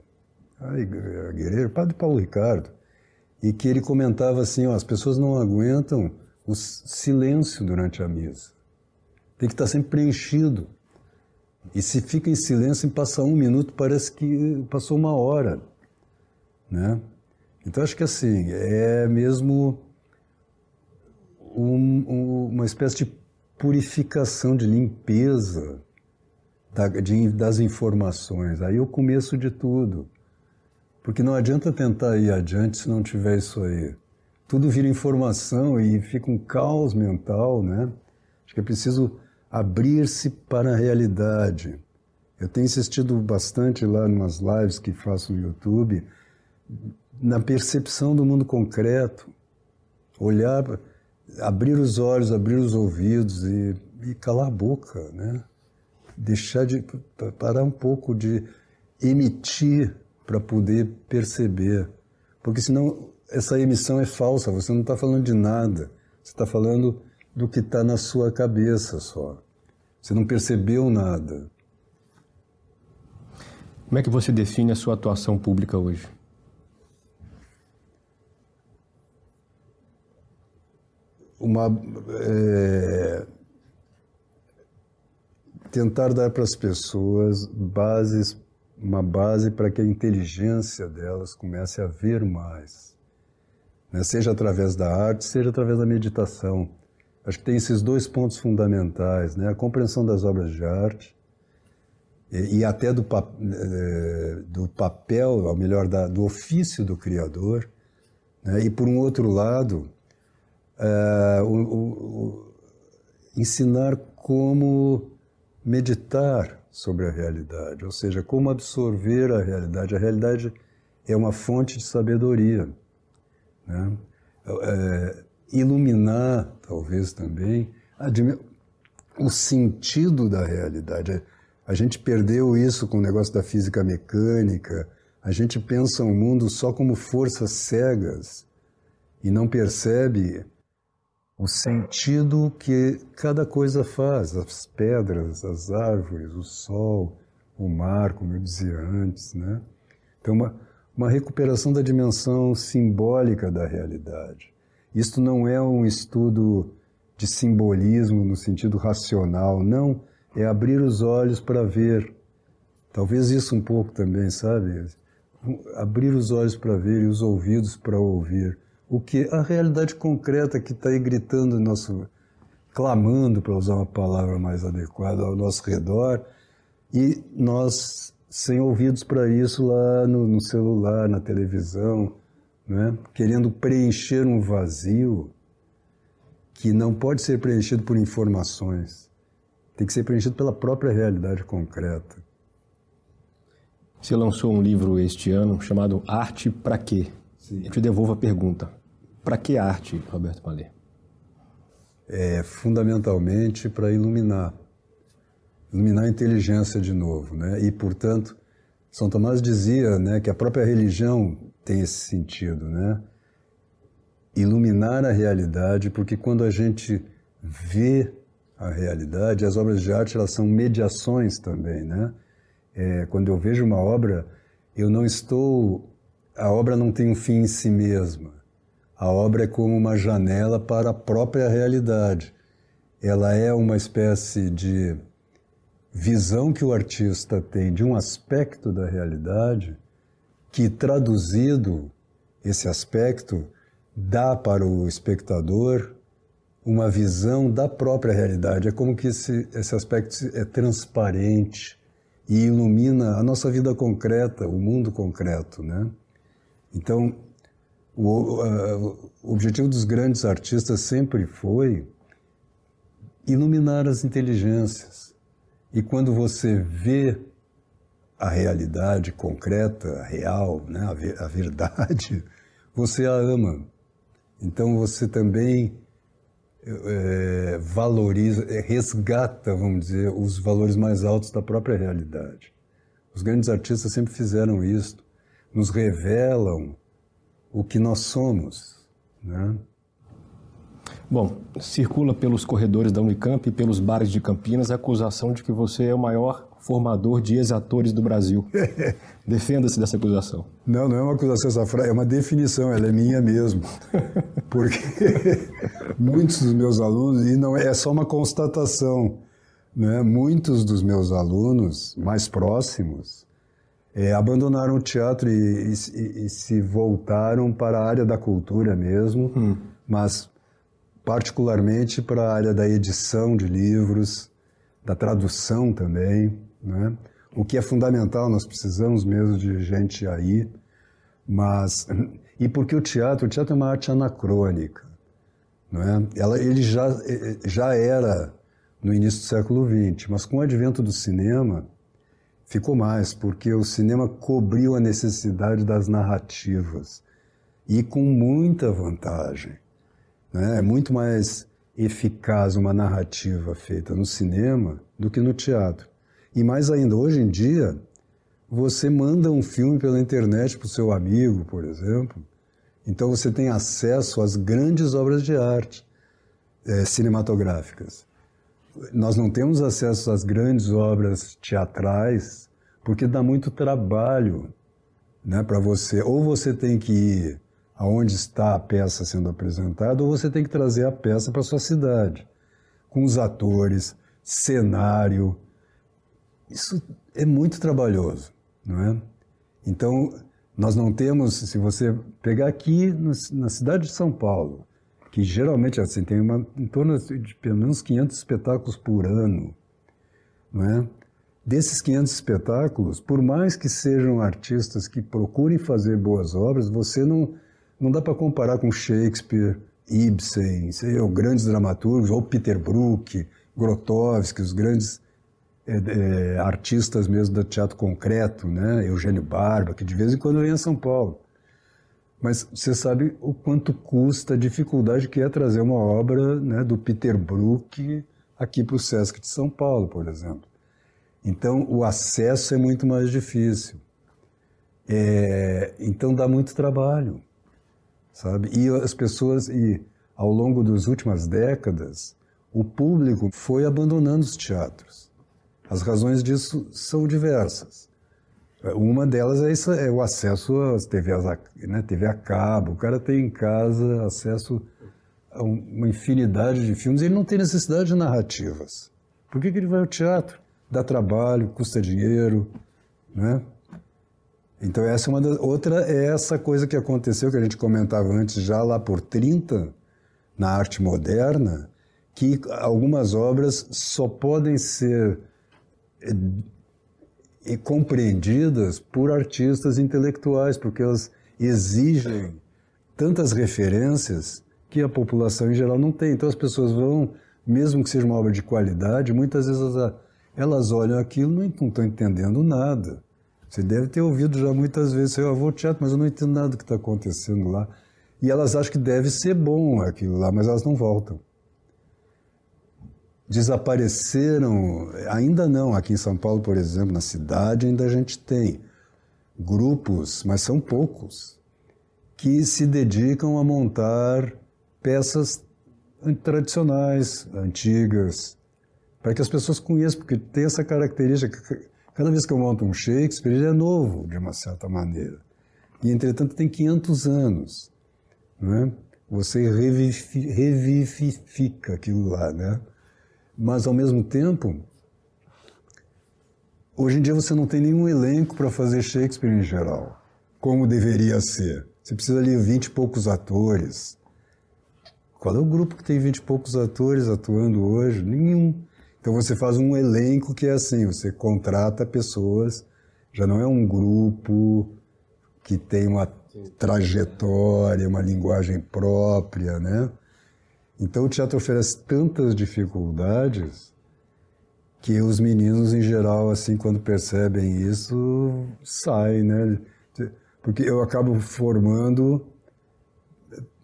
Speaker 1: a padre Paulo Ricardo, e que ele comentava assim, ó, as pessoas não aguentam o silêncio durante a missa. Tem que estar sempre preenchido. E se fica em silêncio e passa um minuto, parece que passou uma hora, né? Então acho que assim é mesmo um, um, uma espécie de purificação, de limpeza da, de, das informações. Aí é o começo de tudo. Porque não adianta tentar ir adiante se não tiver isso aí. Tudo vira informação e fica um caos mental, né? Acho que é preciso abrir-se para a realidade. Eu tenho insistido bastante lá nas lives que faço no YouTube, na percepção do mundo concreto. Olhar, abrir os olhos, abrir os ouvidos e, e calar a boca, né? Deixar de parar um pouco de emitir para poder perceber. Porque senão essa emissão é falsa, você não está falando de nada. Você está falando do que está na sua cabeça só. Você não percebeu nada.
Speaker 2: Como é que você define a sua atuação pública hoje?
Speaker 1: Uma. É, tentar dar para as pessoas bases uma base para que a inteligência delas comece a ver mais. Né? Seja através da arte, seja através da meditação. Acho que tem esses dois pontos fundamentais, né? a compreensão das obras de arte e, e até do, eh, do papel, ou melhor, da, do ofício do Criador. Né? E, por um outro lado, uh, o, o, ensinar como meditar sobre a realidade, ou seja, como absorver a realidade. A realidade é uma fonte de sabedoria. Né? É, iluminar, talvez também, o sentido da realidade. A gente perdeu isso com o negócio da física mecânica. A gente pensa o mundo só como forças cegas e não percebe o sentido que cada coisa faz, as pedras, as árvores, o sol, o mar, como eu dizia antes, né? Então, uma, uma recuperação da dimensão simbólica da realidade. Isto não é um estudo de simbolismo no sentido racional, não, é abrir os olhos para ver. Talvez isso um pouco também, sabe? Abrir os olhos para ver e os ouvidos para ouvir o que a realidade concreta que está aí gritando nosso, clamando para usar uma palavra mais adequada ao nosso redor e nós sem ouvidos para isso lá no, no, celular, na televisão, né? querendo preencher um vazio que não pode ser preenchido por informações, tem que ser preenchido pela própria realidade concreta.
Speaker 2: Você lançou um livro este ano chamado Arte para quê? Sim. Eu te devolvo a pergunta. Para que arte, Roberto Malê?
Speaker 1: É fundamentalmente para iluminar, iluminar a inteligência de novo, né? E portanto, São Tomás dizia, né, que a própria religião tem esse sentido, né? Iluminar a realidade, porque quando a gente vê a realidade, as obras de arte elas são mediações também, né? É, quando eu vejo uma obra, eu não estou, a obra não tem um fim em si mesma. A obra é como uma janela para a própria realidade. Ela é uma espécie de visão que o artista tem de um aspecto da realidade que, traduzido, esse aspecto dá para o espectador uma visão da própria realidade. É como que esse, esse aspecto é transparente e ilumina a nossa vida concreta, o mundo concreto, né? Então, o, uh, o objetivo dos grandes artistas sempre foi iluminar as inteligências. E quando você vê a realidade concreta, a real, né, a, ver, a verdade, você a ama. Então você também é, valoriza, é, resgata, vamos dizer, os valores mais altos da própria realidade. Os grandes artistas sempre fizeram isso, nos revelam o que nós somos. Né?
Speaker 2: Bom, circula pelos corredores da Unicamp e pelos bares de Campinas a acusação de que você é o maior formador de ex-atores do Brasil. Defenda-se dessa acusação.
Speaker 1: Não, não é uma acusação, é uma definição, ela é minha mesmo. Porque muitos dos meus alunos, e não é, é só uma constatação, né, muitos dos meus alunos mais próximos é, abandonaram o teatro e, e, e, se voltaram para a área da cultura mesmo, hum. mas particularmente para a área da edição de livros, da tradução também, né? o que é fundamental, nós precisamos mesmo de gente aí, mas e porque o teatro, o teatro é uma arte anacrônica, não é? Ela, ele já já era no início do século XX, mas com o advento do cinema ficou mais, porque o cinema cobriu a necessidade das narrativas e com muita vantagem. Né? É muito mais eficaz uma narrativa feita no cinema do que no teatro. E mais ainda, hoje em dia, você manda um filme pela internet para o seu amigo, por exemplo, então você tem acesso às grandes obras de arte é, cinematográficas. Nós não temos acesso às grandes obras teatrais porque dá muito trabalho né, para você. Ou você tem que ir aonde está a peça sendo apresentada, ou você tem que trazer a peça para sua cidade, com os atores, cenário. Isso é muito trabalhoso, não é? Então, nós não temos, se você pegar aqui na cidade de São Paulo, que geralmente assim tem uma, em torno de pelo menos 500 espetáculos por ano, não é? Desses 500 espetáculos, por mais que sejam artistas que procurem fazer boas obras, você não não dá para comparar com Shakespeare, Ibsen, sei, ou grandes dramaturgos, ou Peter Brook, Grotowski, os grandes é, é, artistas mesmo do teatro concreto, né? Eugênio Barba, que de vez em quando vem a São Paulo. Mas você sabe o quanto custa, a dificuldade que é trazer uma obra né, do Peter Brook aqui para o Sesc de São Paulo, por exemplo. Então, o acesso é muito mais difícil. É, então, dá muito trabalho, sabe? E as pessoas, e ao longo das últimas décadas, o público foi abandonando os teatros. As razões disso são diversas. Uma delas é, isso, é o acesso às TV, né, TV a cabo. O cara tem em casa acesso a uma infinidade de filmes e ele não tem necessidade de narrativas. Por que, que ele vai ao teatro? Dá trabalho, custa dinheiro, né? Então essa é uma das... Outra é essa coisa que aconteceu, que a gente comentava antes, já lá por 30, na arte moderna, que algumas obras só podem ser e compreendidas por artistas intelectuais, porque elas exigem tantas referências que a população em geral não tem. Então as pessoas vão, mesmo que seja uma obra de qualidade, muitas vezes elas, elas olham aquilo e não estão entendendo nada. Você deve ter ouvido já muitas vezes, eu vou ao teatro, mas eu não entendo nada do que está acontecendo lá. E elas acham que deve ser bom aquilo lá, mas elas não voltam desapareceram, ainda não, aqui em São Paulo, por exemplo, na cidade ainda a gente tem grupos, mas são poucos, que se dedicam a montar peças tradicionais, antigas, para que as pessoas conheçam, porque tem essa característica. Cada vez que eu monto um Shakespeare, ele é novo, de uma certa maneira. E, entretanto, tem 500 anos. Não é? Você revivifica aquilo lá, né? Mas, ao mesmo tempo, hoje em dia você não tem nenhum elenco para fazer Shakespeare em geral, como deveria ser. Você precisa ali de vinte e poucos atores. Qual é o grupo que tem vinte e poucos atores atuando hoje? Nenhum. Então você faz um elenco que é assim, você contrata pessoas, já não é um grupo que tem uma trajetória, uma linguagem própria, né? Então o teatro oferece tantas dificuldades que os meninos em geral assim quando percebem isso saem, né? Porque eu acabo formando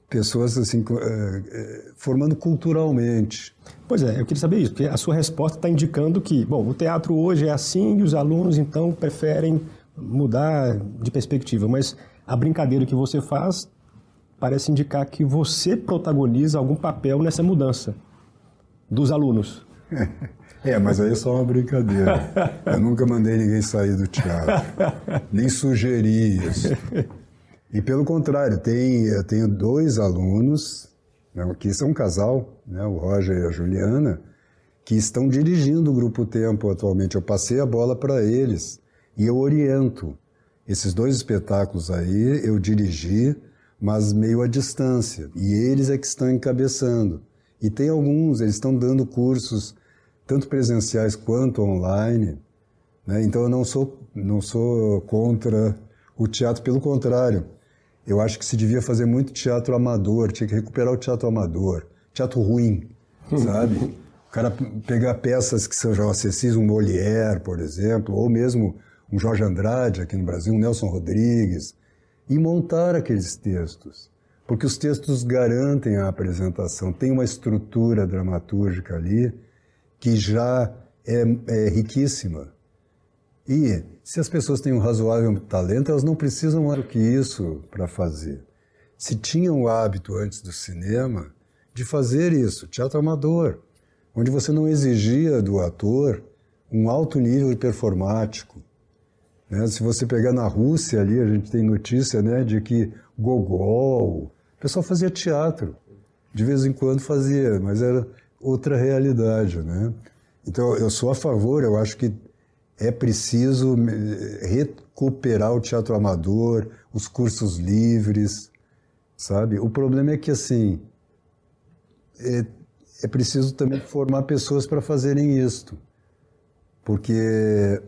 Speaker 1: pessoas assim eh, eh, formando culturalmente.
Speaker 2: Pois é, eu queria saber isso, porque a sua resposta está indicando que, bom, o teatro hoje é assim e os alunos então preferem mudar de perspectiva, mas a brincadeira que você faz parece indicar que você protagoniza algum papel nessa mudança dos alunos.
Speaker 1: É, mas aí é só uma brincadeira. Eu nunca mandei ninguém sair do teatro, nem sugeri isso. E pelo contrário, tem, eu tenho dois alunos, né, que são um casal, né, o Roger e a Juliana, que estão dirigindo o Grupo Tempo atualmente. Eu passei a bola para eles e eu oriento. Esses dois espetáculos aí eu dirigi, mas meio à distância. E eles é que estão encabeçando. E tem alguns, eles estão dando cursos, tanto presenciais quanto online. Né? Então eu não sou, não sou contra o teatro, pelo contrário. Eu acho que se devia fazer muito teatro amador, tinha que recuperar o teatro amador, teatro ruim, sabe? o cara pegar peças que sejam acessíveis, um Molière, por exemplo, ou mesmo um Jorge Andrade aqui no Brasil, um Nelson Rodrigues, e montar aqueles textos. Porque os textos garantem a apresentação, tem uma estrutura dramatúrgica ali que já é, é riquíssima. E se as pessoas têm um razoável talento, elas não precisam mais do que isso para fazer. Se tinham o hábito antes do cinema de fazer isso, teatro amador, onde você não exigia do ator um alto nível performático. Né? Se você pegar na Rússia ali, a gente tem notícia né, de que Gogol, o pessoal fazia teatro, de vez em quando fazia, mas era outra realidade. Né? Então eu sou a favor, eu acho que é preciso recuperar o teatro amador, os cursos livres, sabe? O problema é que, assim, é, é preciso também formar pessoas para fazerem isto, porque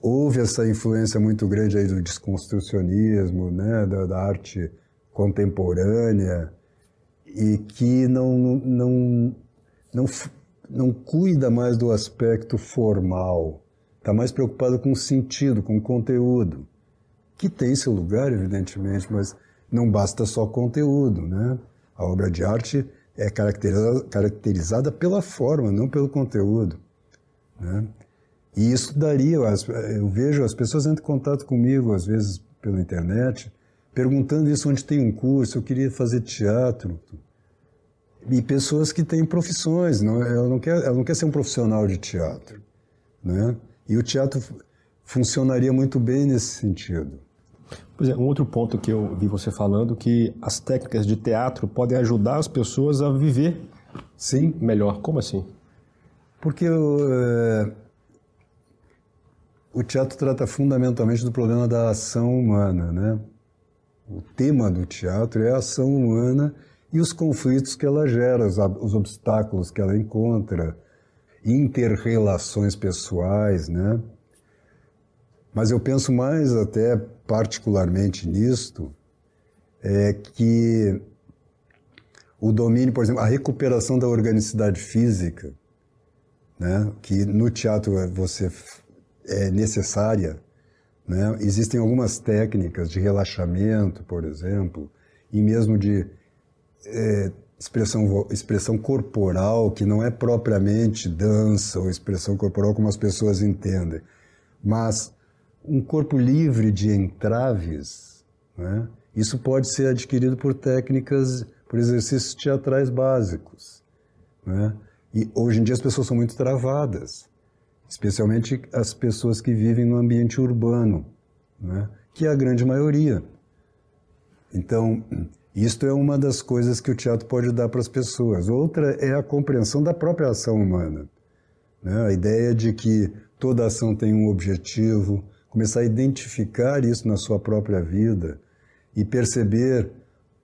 Speaker 1: houve essa influência muito grande aí do desconstrucionismo, né, da, da arte contemporânea, e que não, não, não, não cuida mais do aspecto formal, está mais preocupado com o sentido, com o conteúdo, que tem seu lugar, evidentemente, mas não basta só conteúdo, né? A obra de arte é caracterizada, caracterizada pela forma, não pelo conteúdo, né? E isso daria, eu vejo as pessoas entram em contato comigo às vezes pela internet, perguntando isso onde tem um curso, eu queria fazer teatro. E pessoas que têm profissões, não, ela, não quer, ela não quer ser um profissional de teatro, né? E o teatro funcionaria muito bem nesse sentido.
Speaker 2: Pois é, um outro ponto que eu vi você falando que as técnicas de teatro podem ajudar as pessoas a viver sim melhor. Como assim?
Speaker 1: Porque é, o teatro trata fundamentalmente do problema da ação humana, né? O tema do teatro é a ação humana e os conflitos que ela gera, os, os obstáculos que ela encontra, interrelações pessoais, né? Mas eu penso mais até particularmente nisto, é que o domínio, por exemplo, a recuperação da organicidade física, né, que no teatro você é necessária, né? Existem algumas técnicas de relaxamento, por exemplo, e mesmo de é, expressão, expressão corporal, que não é propriamente dança ou expressão corporal como as pessoas entendem, mas um corpo livre de entraves, né? isso pode ser adquirido por técnicas, por exercícios teatrais básicos. Né? E hoje em dia as pessoas são muito travadas, especialmente as pessoas que vivem no ambiente urbano, né? que é a grande maioria. Então, isto é uma das coisas que o teatro pode dar para as pessoas. Outra é a compreensão da própria ação humana. Né? A ideia de que toda ação tem um objetivo, começar a identificar isso na sua própria vida e perceber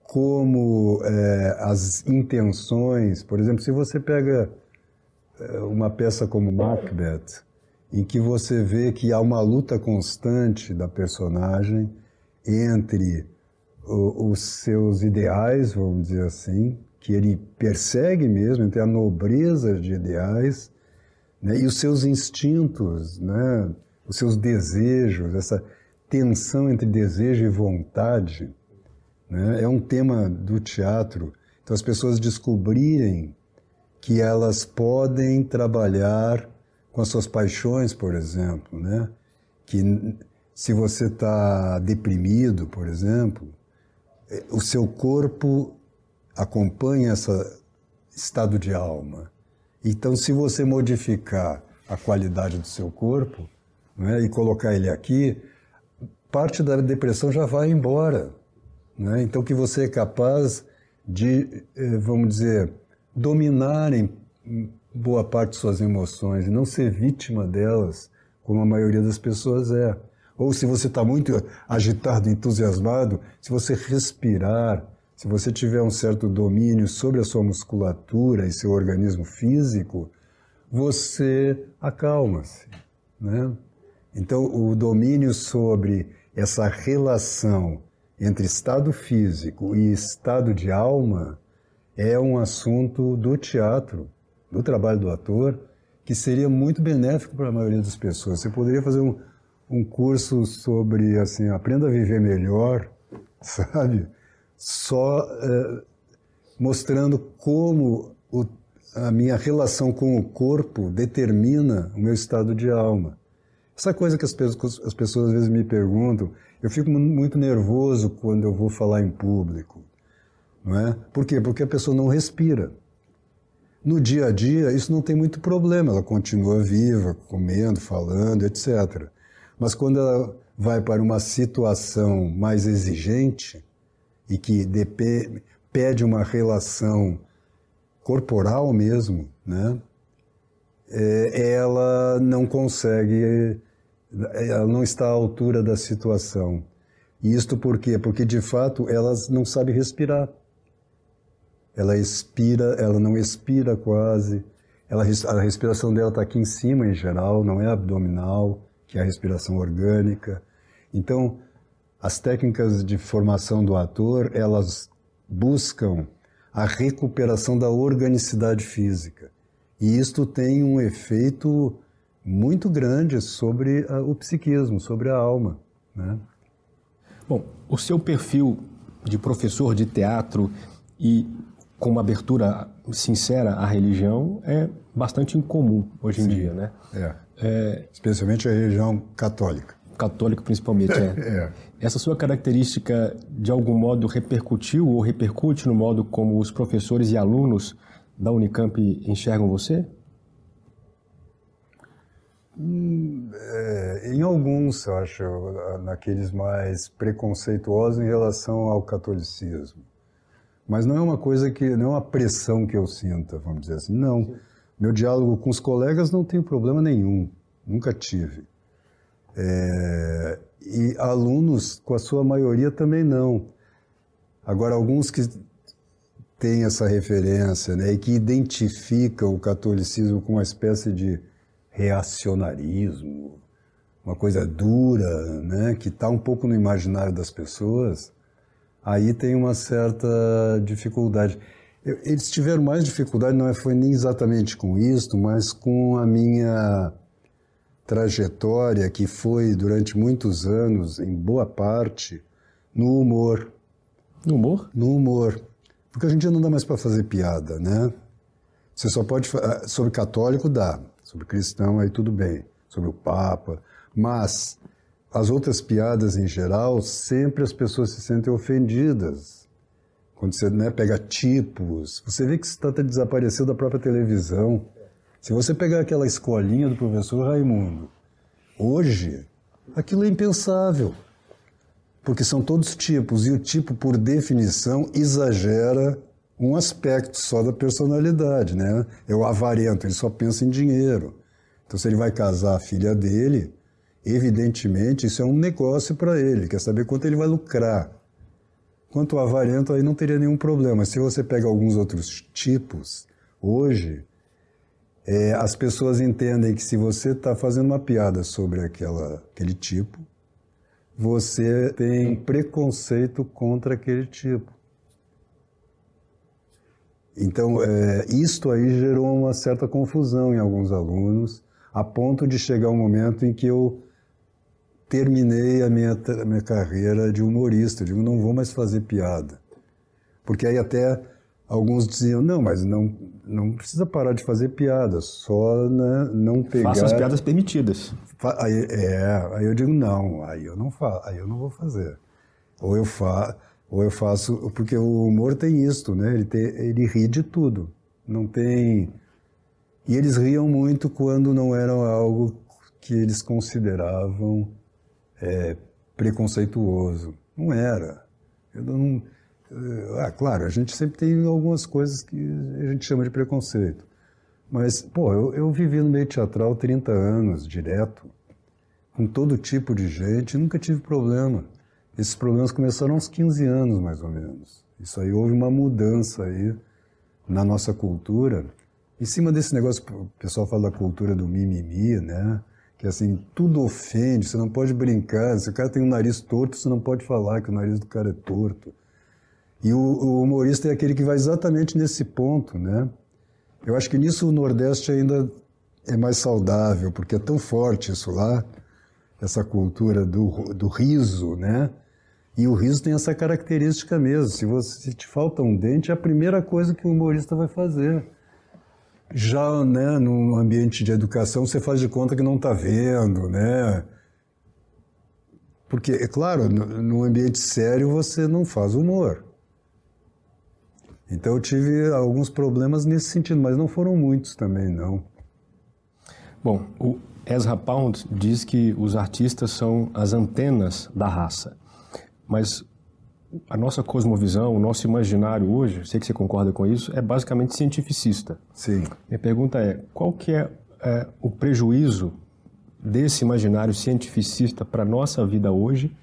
Speaker 1: como é, as intenções, por exemplo, se você pega uma peça como Macbeth, em que você vê que há uma luta constante da personagem entre os seus ideais, vamos dizer assim, que ele persegue mesmo, entre a nobreza de ideais né, e os seus instintos, né, os seus desejos, essa tensão entre desejo e vontade, né, é um tema do teatro. Então, as pessoas descobrirem que elas podem trabalhar com as suas paixões, por exemplo, né? que se você está deprimido, por exemplo, o seu corpo acompanha esse estado de alma. Então, se você modificar a qualidade do seu corpo né, e colocar ele aqui, parte da depressão já vai embora. Né? Então, que você é capaz de, eh, vamos dizer, dominar em boa parte de suas emoções e não ser vítima delas, como a maioria das pessoas é. Ou se você está muito agitado, entusiasmado, se você respirar, se você tiver um certo domínio sobre a sua musculatura e seu organismo físico, você acalma-se. Né? Então, o domínio sobre essa relação entre estado físico e estado de alma é um assunto do teatro, do trabalho do ator, que seria muito benéfico para a maioria das pessoas. Você poderia fazer um, um curso sobre, assim, aprenda a viver melhor, sabe? Só é, mostrando como o, a minha relação com o corpo determina o meu estado de alma. Essa coisa que as as pessoas às vezes me perguntam, eu fico muito nervoso quando eu vou falar em público. Não é? Por quê? Porque a pessoa não respira. No dia a dia, isso não tem muito problema, ela continua viva, comendo, falando, etc. Mas quando ela vai para uma situação mais exigente e que pede uma relação corporal mesmo, né? É, ela não consegue, ela não está à altura da situação. E isto por quê? Porque de fato ela não sabe respirar. Ela expira, ela não expira quase. Ela, a respiração dela está aqui em cima em geral, não é abdominal, que é a respiração orgânica. Então, as técnicas de formação do ator, elas buscam a recuperação da organicidade física. E isto tem um efeito muito grande sobre a, o psiquismo, sobre a alma. Né?
Speaker 2: Bom, o seu perfil de professor de teatro e com uma abertura sincera à religião é bastante incomum hoje em Sim, dia, né?
Speaker 1: É. é. Especialmente a religião católica.
Speaker 2: Católica, principalmente, é. é. Essa sua característica, de algum modo, repercutiu ou repercute no modo como os professores e alunos da Unicamp enxergam você?
Speaker 1: Hum, é, em alguns, acho, naqueles mais preconceituosos em relação ao catolicismo. Mas não é uma coisa que, não é uma pressão que eu sinta, vamos dizer assim. Não. Sim. Meu diálogo com os colegas não tem problema nenhum, nunca tive. É, e alunos, com a sua maioria, também não. Agora, alguns que têm essa referência né, e que identificam o catolicismo com uma espécie de reacionarismo, uma coisa dura, né, que está um pouco no imaginário das pessoas, aí tem uma certa dificuldade. Eles tiveram mais dificuldade, não é, foi nem exatamente com isto, mas com a minha trajetória, que foi durante muitos anos, em boa parte, no humor.
Speaker 2: No humor?
Speaker 1: No humor. Porque hoje em dia não dá mais para fazer piada, né? Você só pode. Ah, sobre católico dá, sobre cristão aí tudo bem, sobre o Papa. Mas as outras piadas em geral, sempre as pessoas se sentem ofendidas. Quando você né, pega tipos, você vê que está desaparecendo da própria televisão. Se você pegar aquela escolinha do professor Raimundo, hoje, aquilo é impensável. Porque são todos tipos, e o tipo, por definição, exagera um aspecto só da personalidade, né? É o avarento, ele só pensa em dinheiro. Então, se ele vai casar a filha dele, evidentemente isso é um negócio para ele, quer saber quanto ele vai lucrar. Quanto ao avarento, aí não teria nenhum problema. Se você pega alguns outros tipos, hoje, é, as pessoas entendem que se você está fazendo uma piada sobre aquela, aquele tipo, você tem preconceito contra aquele tipo. Então, é, isto aí gerou uma certa confusão em alguns alunos, a ponto de chegar um momento em que eu terminei a minha, a minha carreira de humorista. Eu digo, não vou mais fazer piada. Porque aí até alguns diziam, não, mas não, não precisa parar de fazer piada, só né, não pegar...
Speaker 2: Faça as piadas permitidas.
Speaker 1: Aí, é, aí eu digo, não, aí eu não, fa aí eu não vou fazer. Ou eu, fa ou eu faço... Porque o humor tem isto, né? Ele, tem, ele ri de tudo. Não tem... E eles riam muito quando não era algo que eles consideravam é, preconceituoso. Não era. Eu não ah, claro, a gente sempre tem algumas coisas que a gente chama de preconceito. Mas, pô, eu, eu vivi no meio teatral 30 anos, direto, com todo tipo de gente, nunca tive problema. Esses problemas começaram aos 15 anos, mais ou menos. Isso aí houve uma mudança aí na nossa cultura. Em cima desse negócio, o pessoal fala da cultura do mimimi, né? Que assim, tudo ofende, você não pode brincar. Se o cara tem um nariz torto, você não pode falar que o nariz do cara é torto. E o, o humorista é aquele que vai exatamente nesse ponto, né? Eu acho que nisso o Nordeste ainda é mais saudável, porque é tão forte isso lá, essa cultura do, do riso, né? E o riso tem essa característica mesmo. Se, você, se te falta um dente, é a primeira coisa que o humorista vai fazer. Já né, no ambiente de educação, você faz de conta que não está vendo, né? Porque, é claro, no ambiente sério você não faz humor. Então eu tive alguns problemas nesse sentido, mas não foram muitos também, não.
Speaker 2: Bom, o Ezra Pound diz que os artistas são as antenas da raça. Mas a nossa cosmovisão, o nosso imaginário hoje, sei que você concorda com isso, é basicamente cientificista.
Speaker 1: Sim.
Speaker 2: Minha pergunta é, qual que é, é o prejuízo desse imaginário cientificista para a nossa vida hoje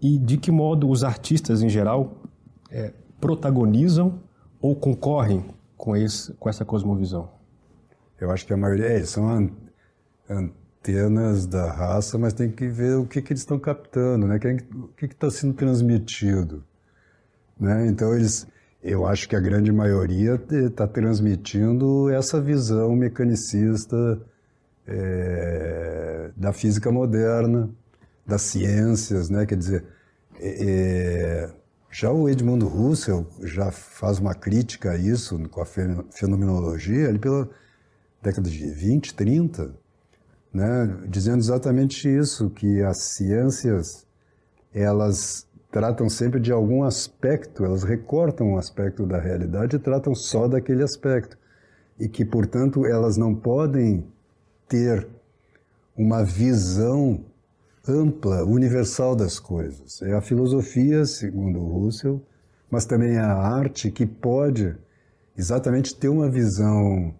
Speaker 2: e de que modo os artistas em geral é, protagonizam ou concorrem com, esse, com essa cosmovisão?
Speaker 1: Eu acho que a maioria, é, são an, antenas da raça, mas tem que ver o que, que eles estão captando, né? o que está sendo transmitido. Né? Então, eles, eu acho que a grande maioria está transmitindo essa visão mecanicista é, da física moderna, das ciências, né? quer dizer, é, já o Edmundo Russell já faz uma crítica a isso com a fenomenologia, ele pela década de 20, 30, né, dizendo exatamente isso, que as ciências elas tratam sempre de algum aspecto, elas recortam um aspecto da realidade e tratam só daquele aspecto. E que, portanto, elas não podem ter uma visão ampla, universal das coisas. É a filosofia, segundo Russell, mas também é a arte que pode exatamente ter uma visão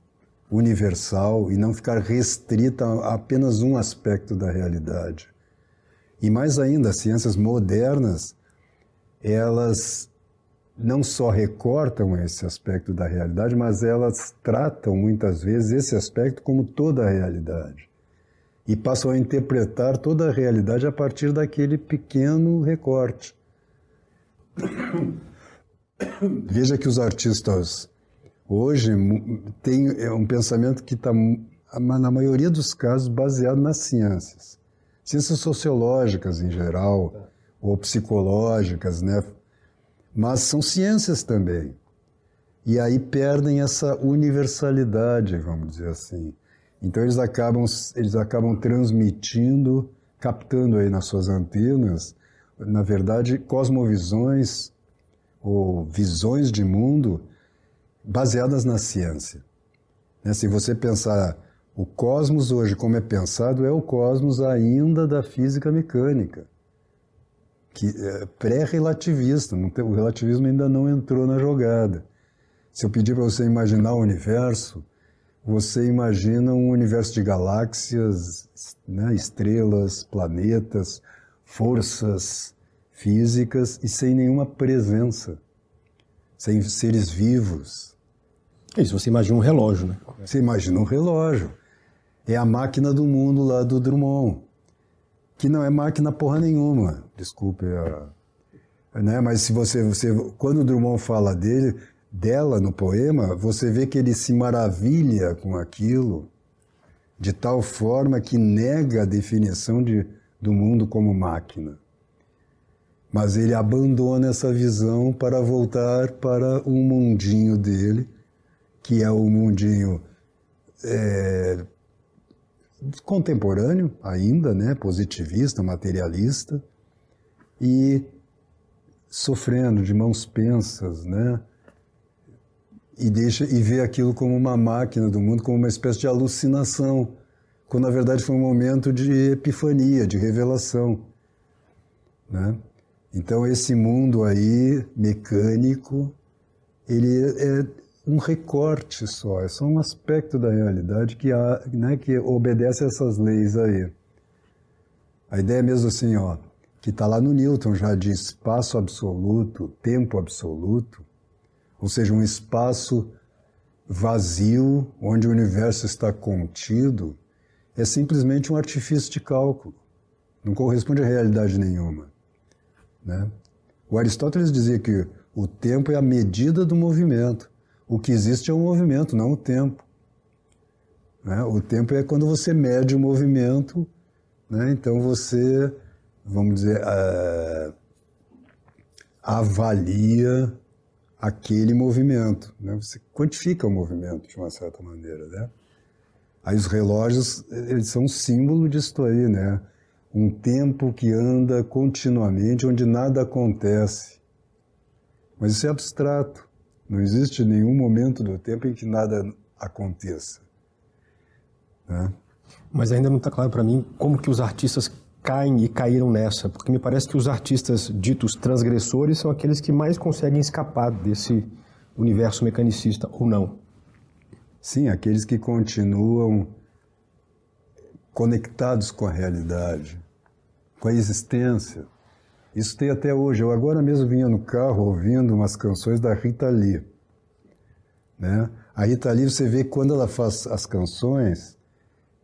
Speaker 1: universal e não ficar restrita a apenas um aspecto da realidade. E mais ainda, as ciências modernas, elas não só recortam esse aspecto da realidade, mas elas tratam muitas vezes esse aspecto como toda a realidade. E passam a interpretar toda a realidade a partir daquele pequeno recorte. Veja que os artistas hoje tem é um pensamento que está, na maioria dos casos, baseado nas ciências. Ciências sociológicas em geral, ou psicológicas, né? Mas são ciências também. E aí perdem essa universalidade, vamos dizer assim. Então eles acabam, eles acabam transmitindo, captando aí nas suas antenas, na verdade, cosmovisões ou visões de mundo baseadas na ciência. Né? Se você pensar o cosmos hoje como é pensado, é o cosmos ainda da física mecânica, que é pré-relativista, o relativismo ainda não entrou na jogada. Se eu pedir para você imaginar o universo, você imagina um universo de galáxias, né, estrelas, planetas, forças físicas e sem nenhuma presença, sem seres vivos,
Speaker 2: isso, você imagina um relógio, né?
Speaker 1: Você imagina um relógio. É a máquina do mundo lá do Drummond, que não é máquina porra nenhuma. Desculpe a... Né? Mas se você, você, quando o Drummond fala dele, dela no poema, você vê que ele se maravilha com aquilo de tal forma que nega a definição de, do mundo como máquina. Mas ele abandona essa visão para voltar para o mundinho dele, que é o mundinho é, contemporâneo ainda, né, positivista, materialista, e sofrendo de mãos pensas, né, e deixa e vê aquilo como uma máquina do mundo, como uma espécie de alucinação, quando na verdade foi um momento de epifania, de revelação, né? Então esse mundo aí mecânico, ele é um recorte só, é só um aspecto da realidade que, há, né, que obedece a essas leis aí. A ideia é mesmo assim, ó, que está lá no Newton já de espaço absoluto, tempo absoluto, ou seja, um espaço vazio onde o universo está contido, é simplesmente um artifício de cálculo. Não corresponde a realidade nenhuma. Né? O Aristóteles dizia que o tempo é a medida do movimento. O que existe é o movimento, não o tempo. Né? O tempo é quando você mede o movimento, né? então você, vamos dizer, uh, avalia aquele movimento. Né? Você quantifica o movimento de uma certa maneira. Né? Aí os relógios, eles são um símbolo disso aí, né? Um tempo que anda continuamente, onde nada acontece. Mas isso é abstrato. Não existe nenhum momento do tempo em que nada aconteça. Né?
Speaker 2: Mas ainda não está claro para mim como que os artistas caem e caíram nessa, porque me parece que os artistas ditos transgressores são aqueles que mais conseguem escapar desse universo mecanicista, ou não?
Speaker 1: Sim, aqueles que continuam conectados com a realidade, com a existência. Isso tem até hoje. Eu agora mesmo vinha no carro ouvindo umas canções da Rita Lee. Né? A Rita Lee, você vê quando ela faz as canções,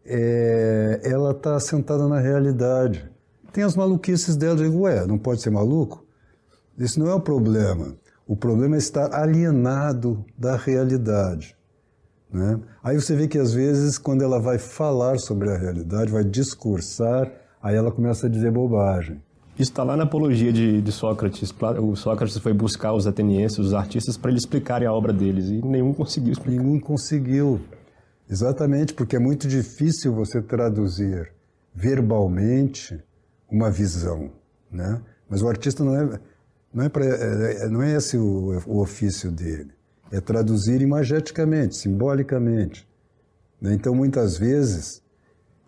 Speaker 1: é, ela está sentada na realidade. Tem as maluquices dela, eu digo, ué, não pode ser maluco? Isso não é o problema. O problema é estar alienado da realidade. Né? Aí você vê que às vezes, quando ela vai falar sobre a realidade, vai discursar, aí ela começa a dizer bobagem.
Speaker 2: Isso está lá na apologia de, de, Sócrates. O Sócrates foi buscar os atenienses, os artistas, para eles explicarem a obra deles e nenhum conseguiu explicar.
Speaker 1: Nenhum conseguiu. Exatamente, porque é muito difícil você traduzir verbalmente uma visão, né? Mas o artista não é não é, é, é não é esse o, o ofício dele. É traduzir imageticamente, simbolicamente. Né? Então, muitas vezes,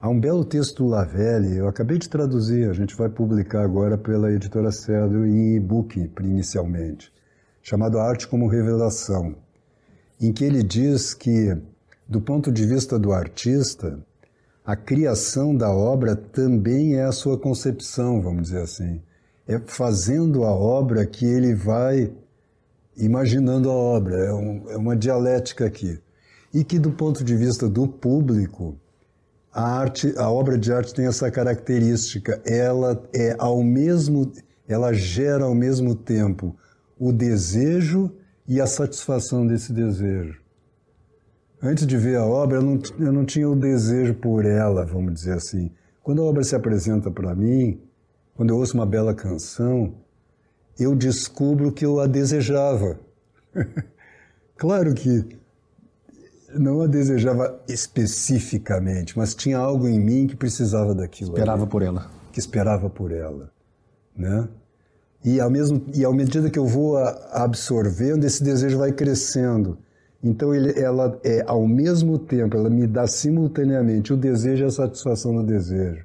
Speaker 1: Há um belo texto do Lavelli, eu acabei de traduzir, a gente vai publicar agora pela editora Cedro em e-book, inicialmente, chamado Arte como Revelação, em que ele diz que, do ponto de vista do artista, a criação da obra também é a sua concepção, vamos dizer assim. É fazendo a obra que ele vai imaginando a obra, é, um, é uma dialética aqui. E que, do ponto de vista do público, a arte, a obra de arte tem essa característica, ela é ao mesmo, ela gera ao mesmo tempo o desejo e a satisfação desse desejo. Antes de ver a obra, eu não, eu não tinha o desejo por ela, vamos dizer assim. Quando a obra se apresenta para mim, quando eu ouço uma bela canção, eu descubro que eu a desejava. claro que não a desejava especificamente, mas tinha algo em mim que precisava daquilo.
Speaker 2: Esperava ali, por ela.
Speaker 1: Que esperava por ela, né? E ao mesmo e à medida que eu vou absorvendo, esse desejo vai crescendo. Então ele, ela é ao mesmo tempo, ela me dá simultaneamente o desejo e a satisfação do desejo.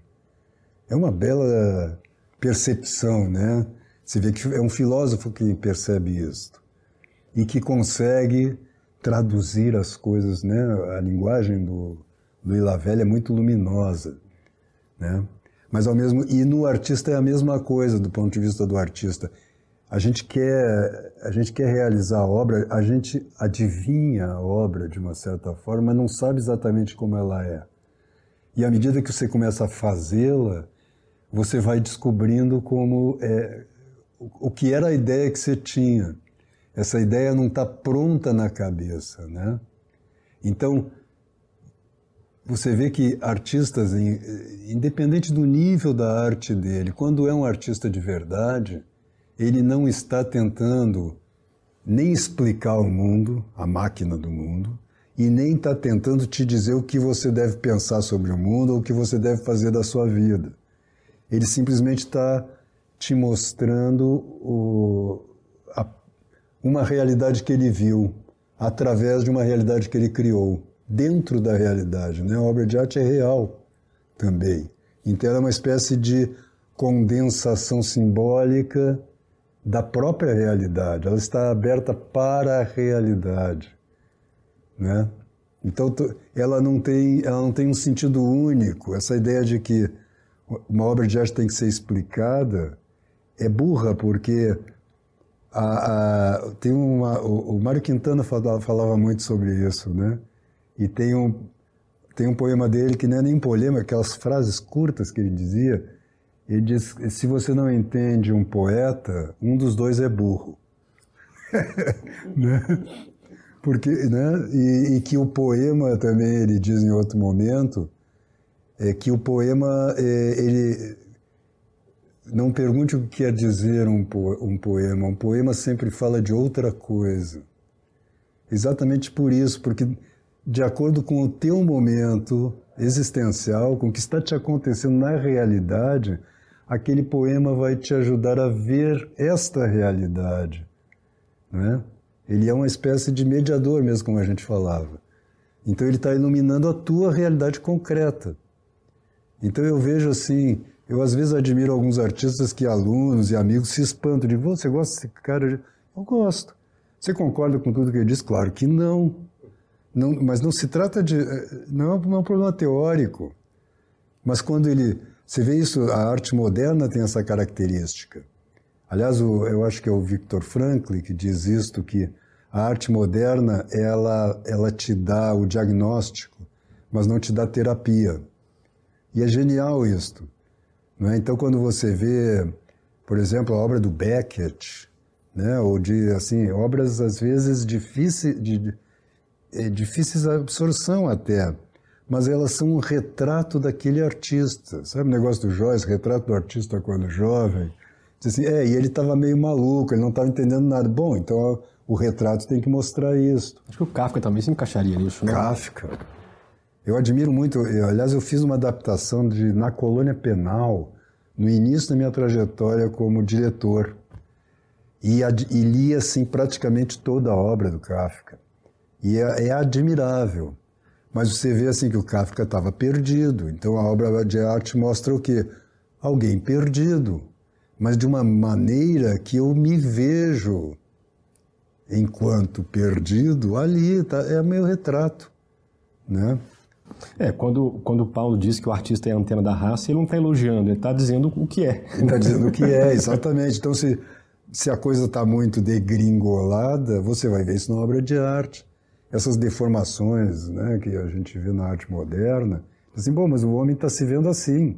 Speaker 1: É uma bela percepção, né? Você vê que é um filósofo que percebe isso e que consegue traduzir as coisas, né? A linguagem do, do Ilavelli é muito luminosa, né? Mas ao mesmo e no artista é a mesma coisa do ponto de vista do artista. A gente quer a gente quer realizar a obra, a gente adivinha a obra de uma certa forma, mas não sabe exatamente como ela é. E à medida que você começa a fazê-la, você vai descobrindo como é, o que era a ideia que você tinha. Essa ideia não está pronta na cabeça, né? Então, você vê que artistas, independente do nível da arte dele, quando é um artista de verdade, ele não está tentando nem explicar o mundo, a máquina do mundo, e nem está tentando te dizer o que você deve pensar sobre o mundo ou o que você deve fazer da sua vida. Ele simplesmente está te mostrando o, uma realidade que ele viu através de uma realidade que ele criou, dentro da realidade. Né? A obra de arte é real também. Então, ela é uma espécie de condensação simbólica da própria realidade. Ela está aberta para a realidade. né? Então ela não tem ela não tem um sentido único. Essa ideia de que uma obra de arte tem que ser explicada é burra porque a, a, tem uma, o, o Mário Quintana falava, falava, muito sobre isso, né? E tem um, tem um poema dele que não é nem poema, aquelas frases curtas que ele dizia. Ele diz: se você não entende um poeta, um dos dois é burro. né? Porque, né? E, e, que o poema também, ele diz em outro momento, é que o poema, é, ele não pergunte o que quer dizer um, po um poema. Um poema sempre fala de outra coisa. Exatamente por isso, porque de acordo com o teu momento existencial, com o que está te acontecendo na realidade, aquele poema vai te ajudar a ver esta realidade. Né? Ele é uma espécie de mediador, mesmo como a gente falava. Então ele está iluminando a tua realidade concreta. Então eu vejo assim, eu às vezes admiro alguns artistas que alunos e amigos se espantam. de você gosta desse cara? Eu gosto. Você concorda com tudo que ele diz? Claro que não. não mas não se trata de... Eh, não é um problema teórico. Mas quando ele... Você vê isso, a arte moderna tem essa característica. Aliás, eu acho que é o Victor Frankl que diz isto, que a arte moderna, ela, ela te dá o diagnóstico, mas não te dá terapia. E é genial isto. Não é? Então, quando você vê, por exemplo, a obra do Beckett, né? ou de, assim, obras às vezes difíceis de, é, difíceis de absorção até, mas elas são um retrato daquele artista. Sabe o negócio do Joyce, retrato do artista quando jovem? Diz assim, é, e ele estava meio maluco, ele não estava entendendo nada. Bom, então o retrato tem que mostrar isso.
Speaker 2: Acho que o Kafka também se encaixaria nisso, né?
Speaker 1: Kafka. Eu admiro muito, eu, aliás, eu fiz uma adaptação de Na Colônia Penal, no início da minha trajetória como diretor. E, e li, assim, praticamente toda a obra do Kafka. E é, é admirável. Mas você vê, assim, que o Kafka estava perdido. Então a obra de arte mostra o quê? Alguém perdido mas de uma maneira que eu me vejo enquanto perdido ali, tá, é meu retrato, né?
Speaker 2: É, quando, quando o Paulo diz que o artista é a antena da raça, ele não está elogiando, ele está dizendo o que é.
Speaker 1: Ele está dizendo o que é, exatamente. Então, se, se a coisa está muito degringolada, você vai ver isso na obra de arte. Essas deformações né, que a gente vê na arte moderna, assim, bom, mas o homem está se vendo assim.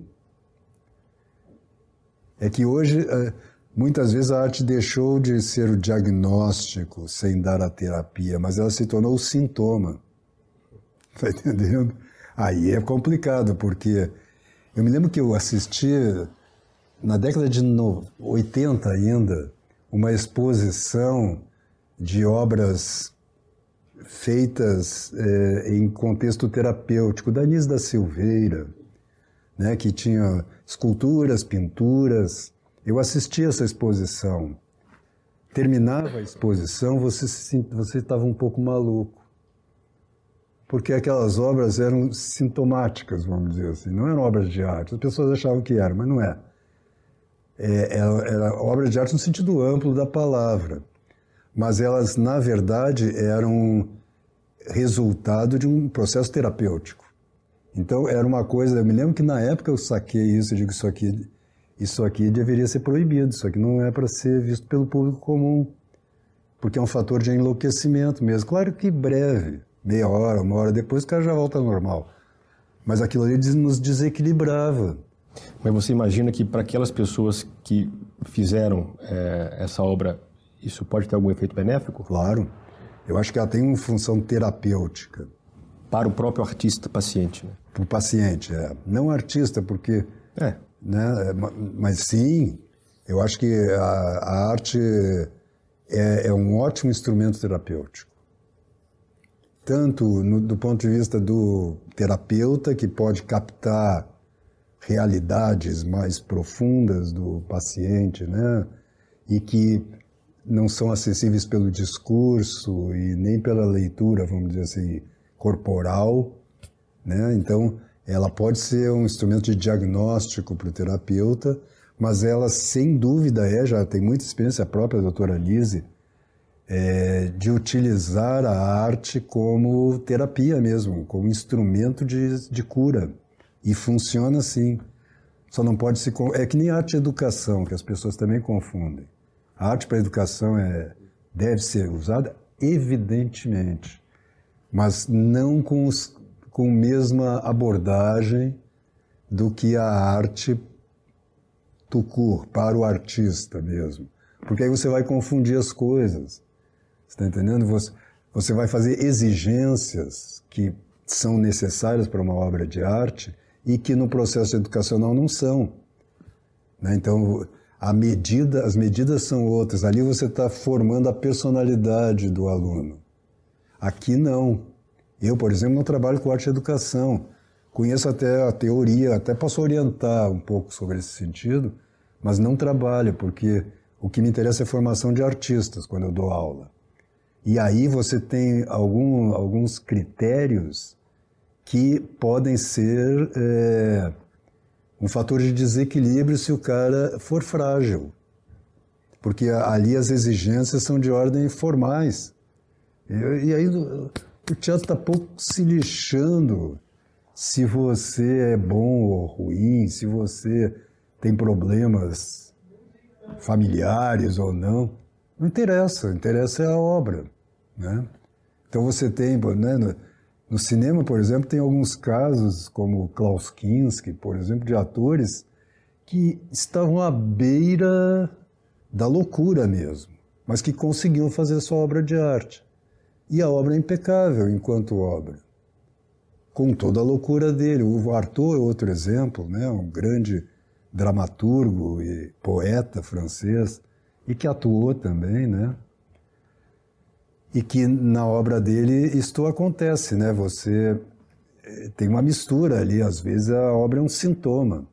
Speaker 1: É que hoje, é, muitas vezes, a arte deixou de ser o diagnóstico sem dar a terapia, mas ela se tornou o sintoma. Está entendendo? Aí é complicado, porque eu me lembro que eu assisti, na década de 80 ainda, uma exposição de obras feitas é, em contexto terapêutico, da Anis da Silveira, né, que tinha esculturas, pinturas. Eu assisti essa exposição. Terminava a exposição, você você estava um pouco maluco, porque aquelas obras eram sintomáticas, vamos dizer assim. Não eram obras de arte. As pessoas achavam que eram, mas não é. é era, era obra de arte no sentido amplo da palavra, mas elas na verdade eram resultado de um processo terapêutico. Então era uma coisa, eu me lembro que na época eu saquei isso, eu digo isso aqui, isso aqui deveria ser proibido, isso aqui não é para ser visto pelo público comum, porque é um fator de enlouquecimento mesmo. Claro que breve, meia hora, uma hora depois o cara já volta ao normal. Mas aquilo ali nos desequilibrava.
Speaker 2: Mas você imagina que para aquelas pessoas que fizeram é, essa obra, isso pode ter algum efeito benéfico?
Speaker 1: Claro. Eu acho que ela tem uma função terapêutica
Speaker 2: para o próprio artista paciente. Né?
Speaker 1: Para o paciente, é. Não artista, porque. É. Né, mas sim, eu acho que a, a arte é, é, um ótimo instrumento terapêutico. Tanto no, do ponto de vista do terapeuta, que pode captar realidades mais profundas do paciente, né? E que não são acessíveis pelo discurso e nem pela leitura, vamos dizer assim, corporal, né? Então, ela pode ser um instrumento de diagnóstico para o terapeuta, mas ela, sem dúvida, é, já tem muita experiência própria, a doutora Lise, é, de utilizar a arte como terapia mesmo, como instrumento de, de cura. E funciona assim. Só não pode se. É que nem arte e educação, que as pessoas também confundem. A arte para a educação é, deve ser usada, evidentemente, mas não com, os, com a mesma abordagem do que a arte tucur, para o artista mesmo. Porque aí você vai confundir as coisas. Está entendendo? Você, você vai fazer exigências que são necessárias para uma obra de arte e que no processo educacional não são. Né? Então, a medida, as medidas são outras. Ali você está formando a personalidade do aluno. Aqui não. Eu, por exemplo, não trabalho com arte e educação. Conheço até a teoria, até posso orientar um pouco sobre esse sentido, mas não trabalho, porque o que me interessa é formação de artistas quando eu dou aula. E aí você tem algum, alguns critérios que podem ser é, um fator de desequilíbrio se o cara for frágil. Porque ali as exigências são de ordem formais. E, e aí o teatro está pouco se lixando se você é bom ou ruim, se você tem problemas familiares ou não. Não interessa, interessa é a obra. Né? Então você tem, né, no, no, cinema, por exemplo, tem alguns casos, como Klaus Kinski, por exemplo, de atores que estavam à beira da loucura mesmo, mas que conseguiam fazer sua obra de arte. E a obra é impecável enquanto obra, com toda a loucura dele. O Arthur é outro exemplo, né, um grande dramaturgo e poeta francês, e que atuou também, né? E que na obra dele isto acontece, né? Você eh, tem uma mistura ali, às vezes a obra é um sintoma,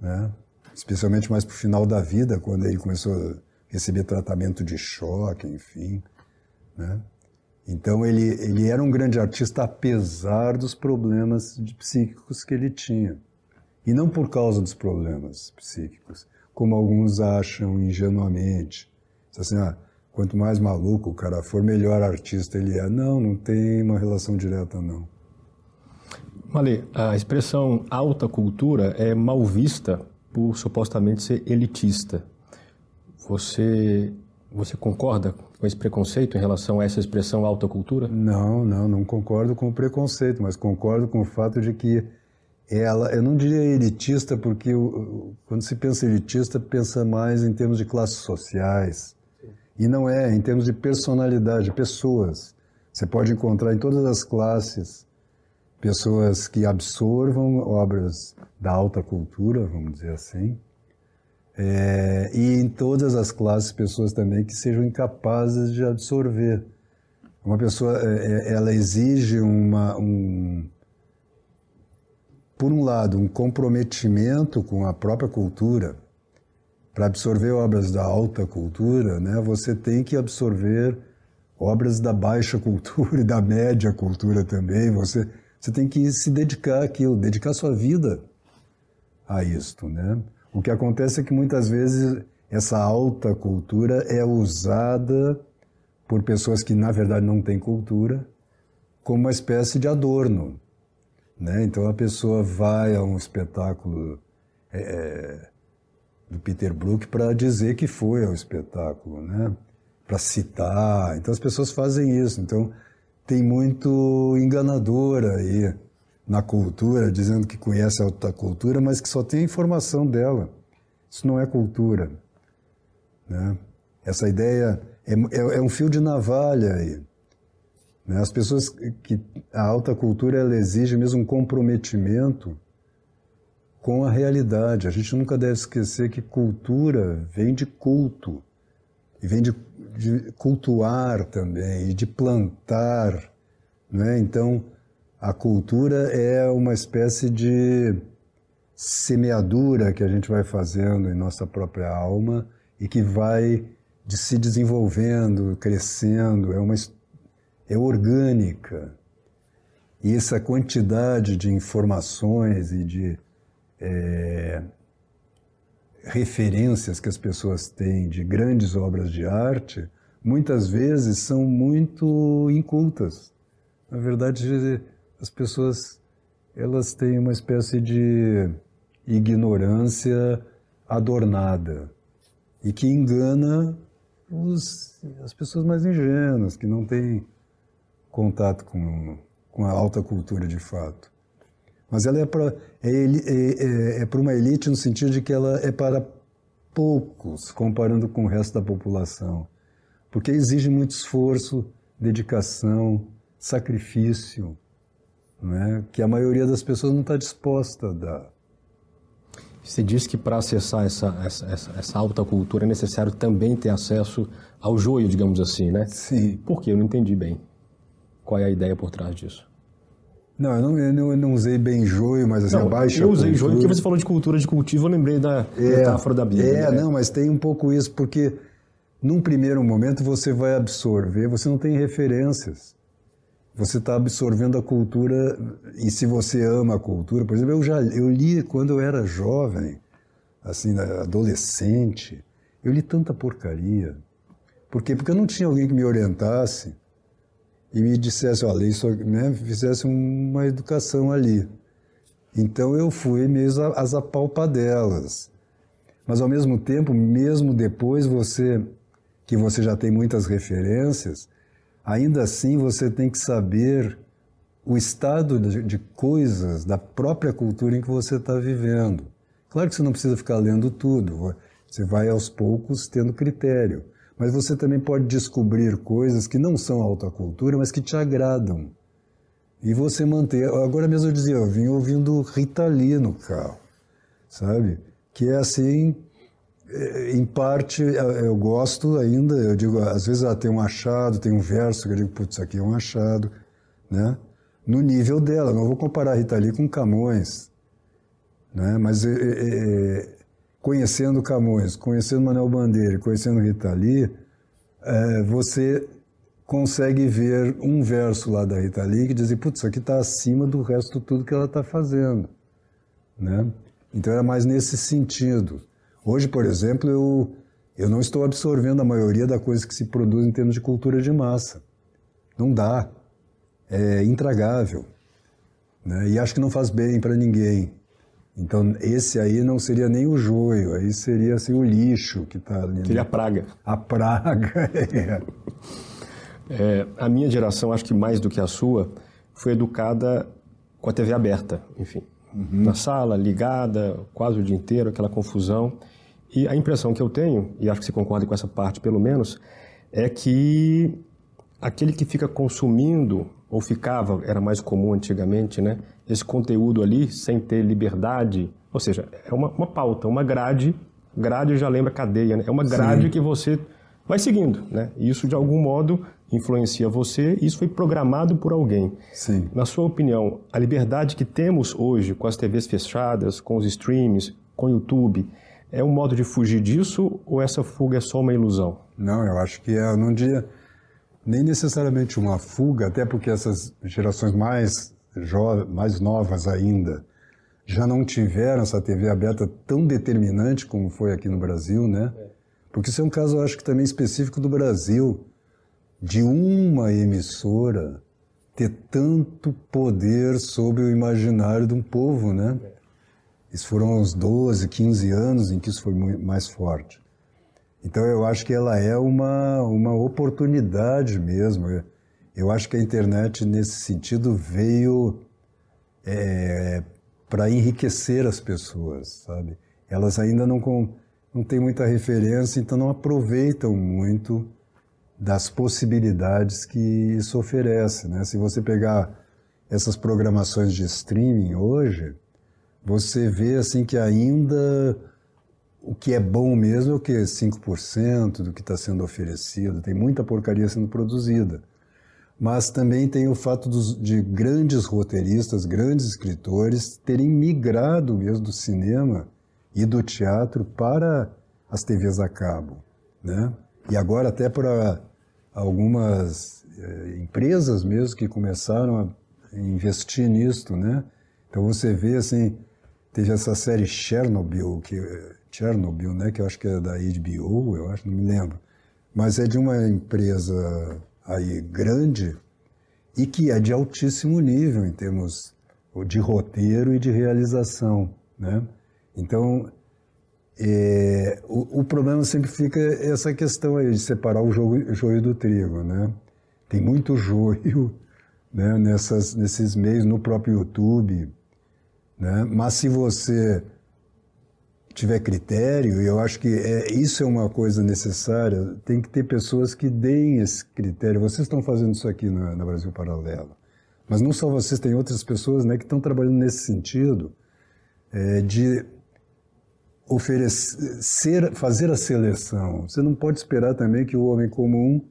Speaker 1: né? Especialmente mais para o final da vida, quando ele começou a receber tratamento de choque, enfim, né? Então ele, ele era um grande artista apesar dos problemas psíquicos que ele tinha. E não por causa dos problemas psíquicos como alguns acham ingenuamente. Assim, ah, quanto mais maluco o cara for, melhor artista ele é. Não, não tem uma relação direta, não.
Speaker 2: Malê, a expressão alta cultura é mal vista por supostamente ser elitista. Você, você concorda com esse preconceito em relação a essa expressão alta cultura?
Speaker 1: Não, não, não concordo com o preconceito, mas concordo com o fato de que ela, eu não diria elitista, porque quando se pensa elitista, pensa mais em termos de classes sociais. E não é, em termos de personalidade, pessoas. Você pode encontrar em todas as classes pessoas que absorvam obras da alta cultura, vamos dizer assim, é, e em todas as classes pessoas também que sejam incapazes de absorver. Uma pessoa, é, é ela exige uma, um, por um lado, um comprometimento com a própria cultura. Para absorver obras da alta cultura, né, você tem que absorver obras da baixa cultura e da média cultura também. Você, você tem que se dedicar àquilo, dedicar sua vida a isto. Né? O que acontece é que muitas vezes essa alta cultura é usada por pessoas que na verdade não têm cultura como uma espécie de adorno. Né? Então a pessoa vai a um espetáculo é, é do Peter Brook para dizer que foi ao espetáculo, né? para citar. Então as pessoas fazem isso. Então tem muito enganador aí na cultura, dizendo que conhece a outra cultura, mas que só tem a informação dela. Isso não é cultura. Né? Essa ideia é, é, é um fio de navalha aí. Né? As pessoas que a alta cultura ela exige mesmo um comprometimento com a realidade. A gente nunca deve esquecer que cultura vem de culto e vem de, de cultuar também e de plantar, né? Então a cultura é uma espécie de semeadura que a gente vai fazendo em nossa própria alma e que vai de se desenvolvendo, crescendo, é uma é orgânica. E essa quantidade de informações e de é, referências que as pessoas têm de grandes obras de arte muitas vezes são muito incultas. Na verdade, as pessoas elas têm uma espécie de ignorância adornada e que engana os, as pessoas mais ingênuas, que não têm contato com, com a alta cultura de fato. Mas ela é para é, é, é, é uma elite no sentido de que ela é para poucos, comparando com o resto da população. Porque exige muito esforço, dedicação, sacrifício, né, que a maioria das pessoas não está disposta a dar.
Speaker 2: Você disse que para acessar essa, essa, essa, alta cultura é necessário também ter acesso ao joio, digamos assim, né?
Speaker 1: Sim.
Speaker 2: Por quê? Eu não entendi bem. Qual é a ideia por trás disso?
Speaker 1: Não, eu não, eu não, eu não usei bem joio, mas assim, não, baixa
Speaker 2: Eu usei cultura... joio porque você falou de cultura de cultivo, eu lembrei da é, metáfora da Bíblia.
Speaker 1: É, né? não, mas tem um pouco isso, porque num primeiro momento você vai absorver, você não tem referências. Você está absorvendo a cultura, e se você ama a cultura, por exemplo, eu já eu li quando eu era jovem, assim, adolescente, eu li tanta porcaria. Por quê? Porque eu não tinha alguém que me orientasse e me dissesse, olha, isso, né, fizesse uma educação ali. Então eu fui mesmo às apalpadelas. Mas ao mesmo tempo, mesmo depois você que você já tem muitas referências, ainda assim você tem que saber o estado de, de coisas da própria cultura em que você está vivendo. Claro que você não precisa ficar lendo tudo, você vai aos poucos tendo critério mas você também pode descobrir coisas que não são alta cultura, mas que te agradam. E você manter. Agora mesmo eu dizia, eu vim ouvindo Rita Lee no carro, sabe? Que é assim, é, em parte eu gosto ainda, eu digo, às vezes ela tem um achado, tem um verso que eu digo, putz, aqui é um achado, né? No nível dela, não vou comparar Rita Lee com Camões, né? Mas é, é, conhecendo Camões, conhecendo Manuel Bandeira, conhecendo Rita Lee, é, você consegue ver um verso lá da Rita Lee que diz, putz, isso aqui está acima do resto de tudo que ela está fazendo. Né? Então era mais nesse sentido. Hoje, por exemplo, eu, eu não estou absorvendo a maioria da coisa que se produz em termos de cultura de massa. Não dá. É intragável. Né? E acho que não faz bem para ninguém. Então, esse aí não seria nem o joio, aí seria assim, o lixo que está ali.
Speaker 2: Seria a praga.
Speaker 1: A praga, é.
Speaker 2: é. A minha geração, acho que mais do que a sua, foi educada com a TV aberta, enfim. Uhum. Na sala, ligada, quase o dia inteiro, aquela confusão. E a impressão que eu tenho, e acho que você concorda com essa parte pelo menos, é que aquele que fica consumindo, ou ficava, era mais comum antigamente, né? Esse conteúdo ali sem ter liberdade, ou seja, é uma, uma pauta, uma grade, grade já lembra cadeia, né? é uma grade Sim. que você vai seguindo, né? Isso de algum modo influencia você, isso foi programado por alguém.
Speaker 1: Sim.
Speaker 2: Na sua opinião, a liberdade que temos hoje com as TVs fechadas, com os streams, com o YouTube, é um modo de fugir disso ou essa fuga é só uma ilusão?
Speaker 1: Não, eu acho que é num dia nem necessariamente uma fuga, até porque essas gerações mais mais novas ainda, já não tiveram essa TV aberta tão determinante como foi aqui no Brasil, né? Porque isso é um caso, eu acho que também específico do Brasil, de uma emissora ter tanto poder sobre o imaginário de um povo, né? Isso foram uns 12, 15 anos em que isso foi mais forte. Então eu acho que ela é uma, uma oportunidade mesmo. Eu acho que a internet, nesse sentido, veio é, para enriquecer as pessoas, sabe? Elas ainda não, com, não têm muita referência, então não aproveitam muito das possibilidades que isso oferece, né? Se você pegar essas programações de streaming hoje, você vê assim que ainda o que é bom mesmo é o que 5% do que está sendo oferecido, tem muita porcaria sendo produzida mas também tem o fato dos, de grandes roteiristas, grandes escritores terem migrado mesmo do cinema e do teatro para as TVs a cabo, né? E agora até para algumas eh, empresas mesmo que começaram a investir nisto, né? Então você vê assim, teve essa série Chernobyl, que Chernobyl, né, que eu acho que é da HBO, eu acho, não me lembro mas é de uma empresa aí grande e que é de altíssimo nível em termos de roteiro e de realização, né? Então, é, o, o, problema sempre fica essa questão aí de separar o joio, joio do trigo, né? Tem muito joio né, nessas, nesses meios, no próprio YouTube, né? Mas se você tiver critério, e eu acho que é, isso é uma coisa necessária, tem que ter pessoas que deem esse critério. Vocês estão fazendo isso aqui na, na Brasil Paralelo, mas não só vocês, tem outras pessoas né, que estão trabalhando nesse sentido é, de oferecer, fazer a seleção. Você não pode esperar também que o homem comum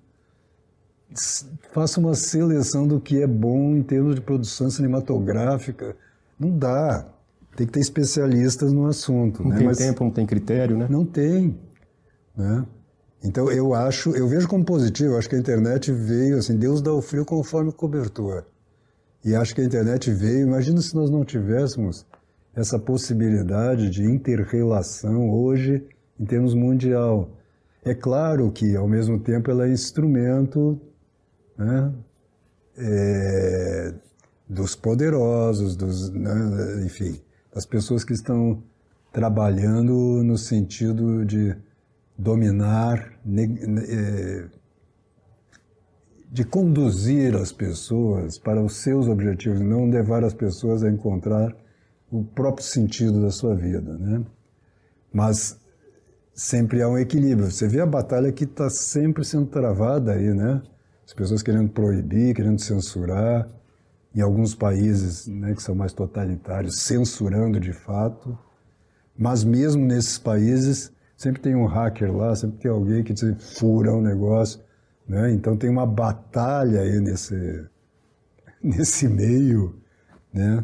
Speaker 1: faça uma seleção do que é bom em termos de produção cinematográfica. Não dá. Tem que ter especialistas no assunto.
Speaker 2: Não
Speaker 1: né?
Speaker 2: tem
Speaker 1: Mas
Speaker 2: tempo, não tem critério, né?
Speaker 1: Não tem. Né? Então eu acho, eu vejo como positivo, acho que a internet veio assim, Deus dá o frio conforme o cobertor. E acho que a internet veio, imagina se nós não tivéssemos essa possibilidade de interrelação hoje em termos mundial. É claro que, ao mesmo tempo, ela é instrumento né, é, dos poderosos, dos, né, enfim, das pessoas que estão trabalhando no sentido de dominar, é, de conduzir as pessoas para os seus objetivos, não levar as pessoas a encontrar o próprio sentido da sua vida, né? Mas sempre há um equilíbrio. Você vê a batalha que está sempre sendo travada aí, né? As pessoas querendo proibir, querendo censurar, em alguns países né, que são mais totalitários, censurando de fato. Mas mesmo nesses países, sempre tem um hacker lá, sempre tem alguém que fura um negócio. Né? Então tem uma batalha aí nesse, nesse meio, né?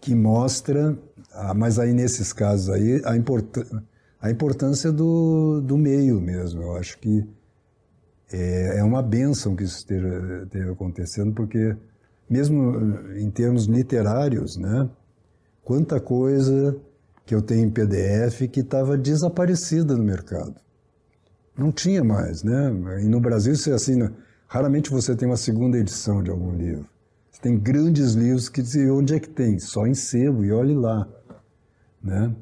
Speaker 1: que mostra, ah, mas aí nesses casos aí, a, importância a importância do, do meio mesmo. Eu acho que é, é uma benção que isso esteja, esteja acontecendo, porque mesmo em termos literários, né? Quanta coisa que eu tenho em PDF que estava desaparecida no mercado. Não tinha mais, né? E no Brasil isso é assim, né? raramente você tem uma segunda edição de algum livro. Você tem grandes livros que dizem onde é que tem? Só em sebo e olhe lá, né?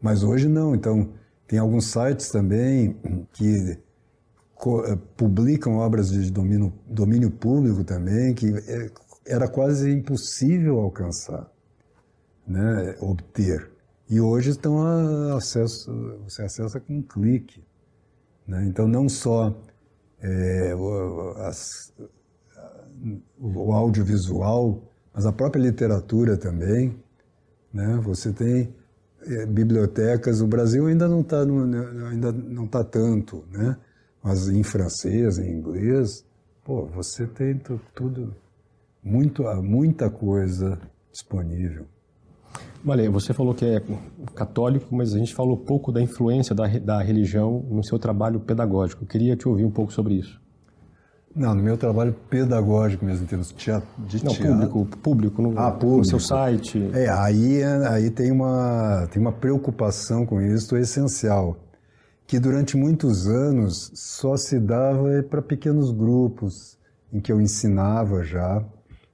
Speaker 1: Mas hoje não, então tem alguns sites também que eh, publicam obras de domínio, domínio público também, que é, era quase impossível alcançar, né, obter. E hoje estão a acesso, você acessa com um clique. Né? Então, não só é, o, as, o audiovisual, mas a própria literatura também. Né? Você tem é, bibliotecas, o Brasil ainda não está ainda não tá tanto, né? mas em francês, em inglês, pô, você tem tudo muito, muita coisa disponível.
Speaker 2: Vale, você falou que é católico, mas a gente falou pouco da influência da, da religião no seu trabalho pedagógico. Eu queria te ouvir um pouco sobre isso.
Speaker 1: Não, no meu trabalho pedagógico mesmo, em termos de teatro.
Speaker 2: Não, público, público, no,
Speaker 1: ah, público. no
Speaker 2: seu site.
Speaker 1: É, aí, aí tem, uma, tem uma preocupação com isso essencial, que durante muitos anos só se dava para pequenos grupos, em que eu ensinava já,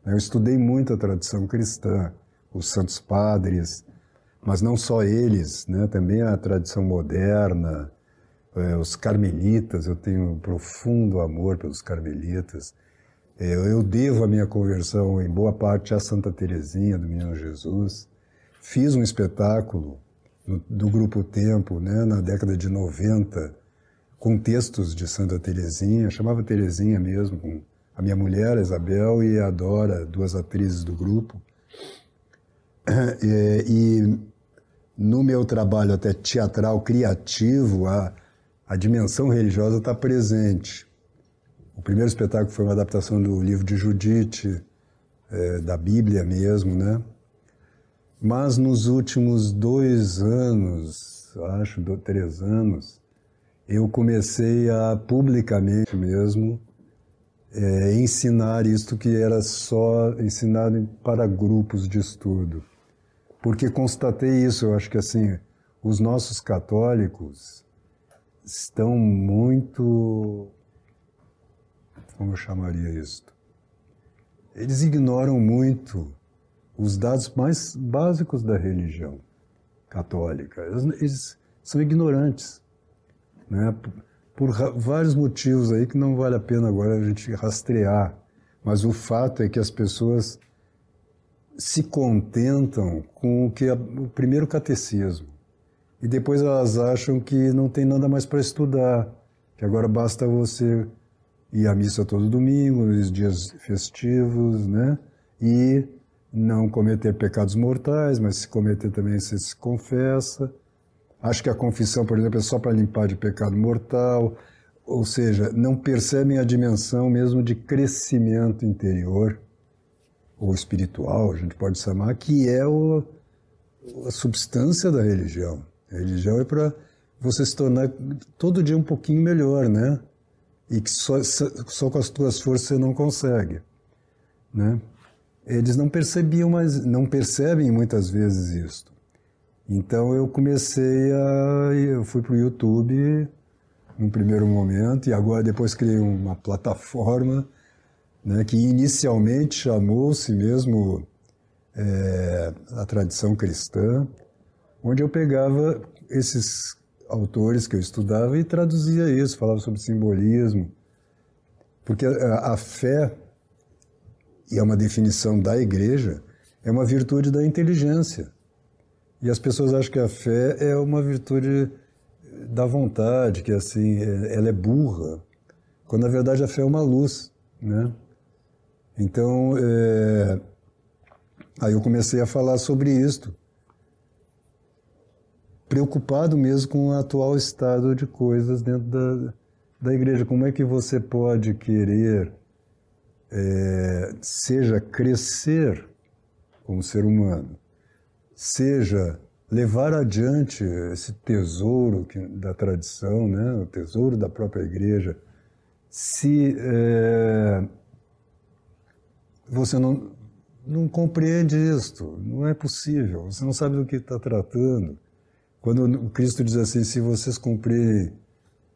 Speaker 1: eu estudei muito a tradição cristã, os santos padres, mas não só eles, né? também a tradição moderna, é, os carmelitas, eu tenho um profundo amor pelos carmelitas. É, eu devo a minha conversão em boa parte a Santa Teresinha do Menino Jesus. Fiz um espetáculo do Grupo Tempo, né, na década de 90, com textos de Santa Teresinha, chamava Teresinha mesmo, a minha mulher, a Isabel, e a Dora, duas atrizes do grupo. E, e no meu trabalho até teatral criativo, a, a dimensão religiosa está presente. O primeiro espetáculo foi uma adaptação do livro de Judite, é, da Bíblia mesmo, né? Mas nos últimos dois anos, acho, três anos, eu comecei a publicamente mesmo é, ensinar isto que era só ensinado para grupos de estudo. Porque constatei isso, eu acho que assim, os nossos católicos estão muito. Como eu chamaria isso? Eles ignoram muito os dados mais básicos da religião católica. Eles, eles são ignorantes, né? Por vários motivos aí que não vale a pena agora a gente rastrear. Mas o fato é que as pessoas se contentam com o que é o primeiro catecismo. E depois elas acham que não tem nada mais para estudar, que agora basta você ir à missa todo domingo, nos dias festivos, né? E não cometer pecados mortais, mas se cometer também você se confessa. Acho que a confissão, por exemplo, é só para limpar de pecado mortal, ou seja, não percebem a dimensão mesmo de crescimento interior ou espiritual, a gente pode chamar, que é o, a substância da religião. A religião é para você se tornar todo dia um pouquinho melhor, né? E que só, só com as tuas forças você não consegue, né? Eles não percebiam, mas não percebem muitas vezes isso. Então eu comecei a. Eu fui para o YouTube num primeiro momento, e agora depois criei uma plataforma né, que inicialmente chamou-se mesmo é, a tradição cristã, onde eu pegava esses autores que eu estudava e traduzia isso, falava sobre simbolismo, porque a, a fé, e é uma definição da igreja, é uma virtude da inteligência. E as pessoas acham que a fé é uma virtude da vontade, que assim, é, ela é burra, quando na verdade a fé é uma luz, né? Então, é, aí eu comecei a falar sobre isto, preocupado mesmo com o atual estado de coisas dentro da, da igreja. Como é que você pode querer, é, seja crescer como ser humano, seja levar adiante esse tesouro que, da tradição, né, o tesouro da própria igreja, se é, você não, não compreende isto, não é possível, você não sabe do que está tratando. Quando Cristo diz assim, se vocês cumprirem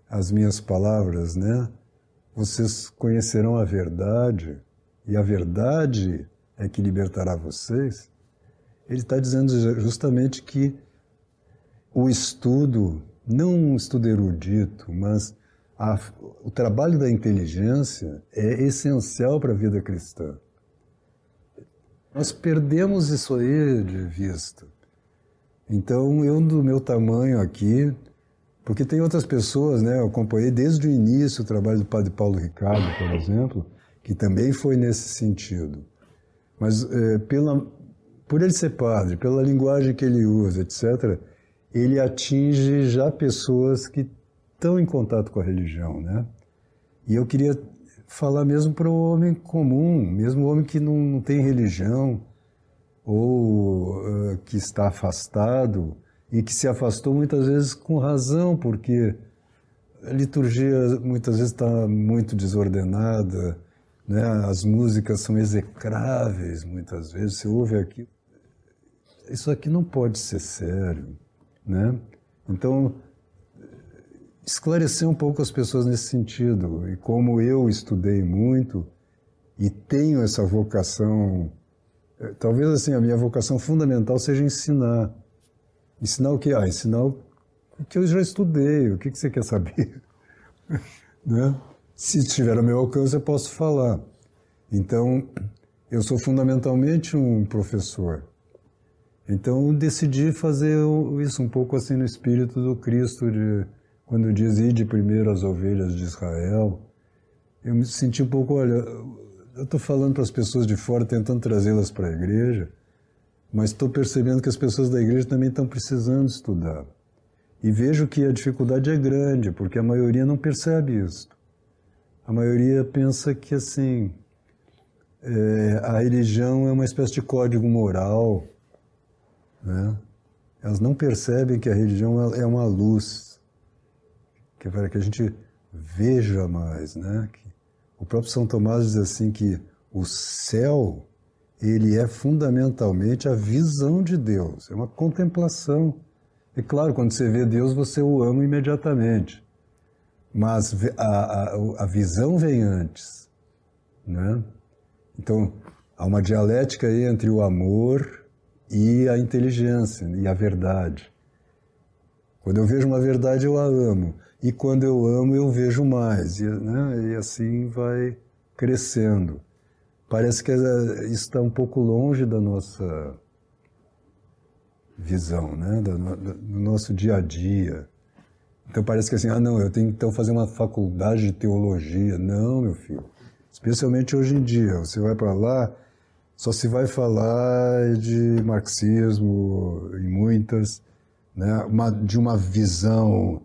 Speaker 1: as minhas palavras, né, vocês conhecerão a verdade, e a verdade é que libertará vocês ele está dizendo justamente que o estudo, não um estudo erudito, mas a, o trabalho da inteligência é essencial para a vida cristã. Nós perdemos isso aí de vista. Então, eu do meu tamanho aqui, porque tem outras pessoas, né? Eu acompanhei desde o início o trabalho do padre Paulo Ricardo, por exemplo, que também foi nesse sentido. Mas é, pela por ele ser padre, pela linguagem que ele usa, etc., ele atinge já pessoas que estão em contato com a religião, né? E eu queria falar mesmo para o homem comum, mesmo o homem que não, não tem religião ou uh, que está afastado e que se afastou muitas vezes com razão, porque a liturgia muitas vezes está muito desordenada, né? as músicas são execráveis muitas vezes, você ouve aquilo isso aqui não pode ser sério, né? Então, esclarecer um pouco as pessoas nesse sentido. E como eu estudei muito e tenho essa vocação, eh, talvez assim, a minha vocação fundamental seja ensinar. Ensinar o que? Ah, ensinar o que eu já estudei, o que, você quer saber? né? Se estiver ao meu alcance, eu posso falar. Então, eu sou fundamentalmente um professor. Então decidi fazer isso um pouco assim no espírito do Cristo, de, quando diz de primeiro as ovelhas de Israel. Eu me senti um pouco, olha, eu estou falando para as pessoas de fora, tentando trazê-las para a igreja, mas estou percebendo que as pessoas da igreja também estão precisando estudar. E vejo que a dificuldade é grande, porque a maioria não percebe isso. A maioria pensa que assim é, a religião é uma espécie de código moral né? Elas não percebem que a religião é uma luz, que é para que a gente veja mais. Né? Que o próprio São Tomás diz assim que o céu ele é fundamentalmente a visão de Deus, é uma contemplação. É claro, quando você vê Deus, você o ama imediatamente. mas a, a, a visão vem antes. Né? Então, há uma dialética entre o amor e a inteligência e a verdade. Quando eu vejo uma verdade, eu a amo. E quando eu amo, eu vejo mais. E, né? e assim vai crescendo. Parece que isso está um pouco longe da nossa visão, né? do, do nosso dia a dia. Então parece que assim, ah não, eu tenho que então fazer uma faculdade de teologia. Não, meu filho. Especialmente hoje em dia, você vai para lá, só se vai falar de marxismo em muitas, né? uma, de uma visão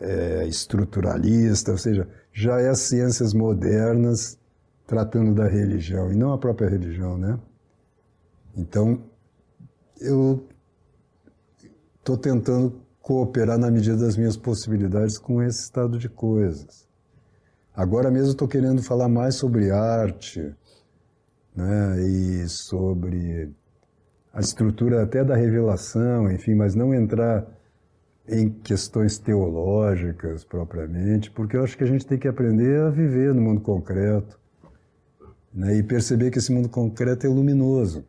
Speaker 1: é, estruturalista, ou seja, já é as ciências modernas tratando da religião e não a própria religião, né? Então, eu estou tentando cooperar na medida das minhas possibilidades com esse estado de coisas. Agora mesmo estou querendo falar mais sobre arte, né, e sobre a estrutura até da revelação, enfim, mas não entrar em questões teológicas propriamente, porque eu acho que a gente tem que aprender a viver no mundo concreto né, e perceber que esse mundo concreto é luminoso,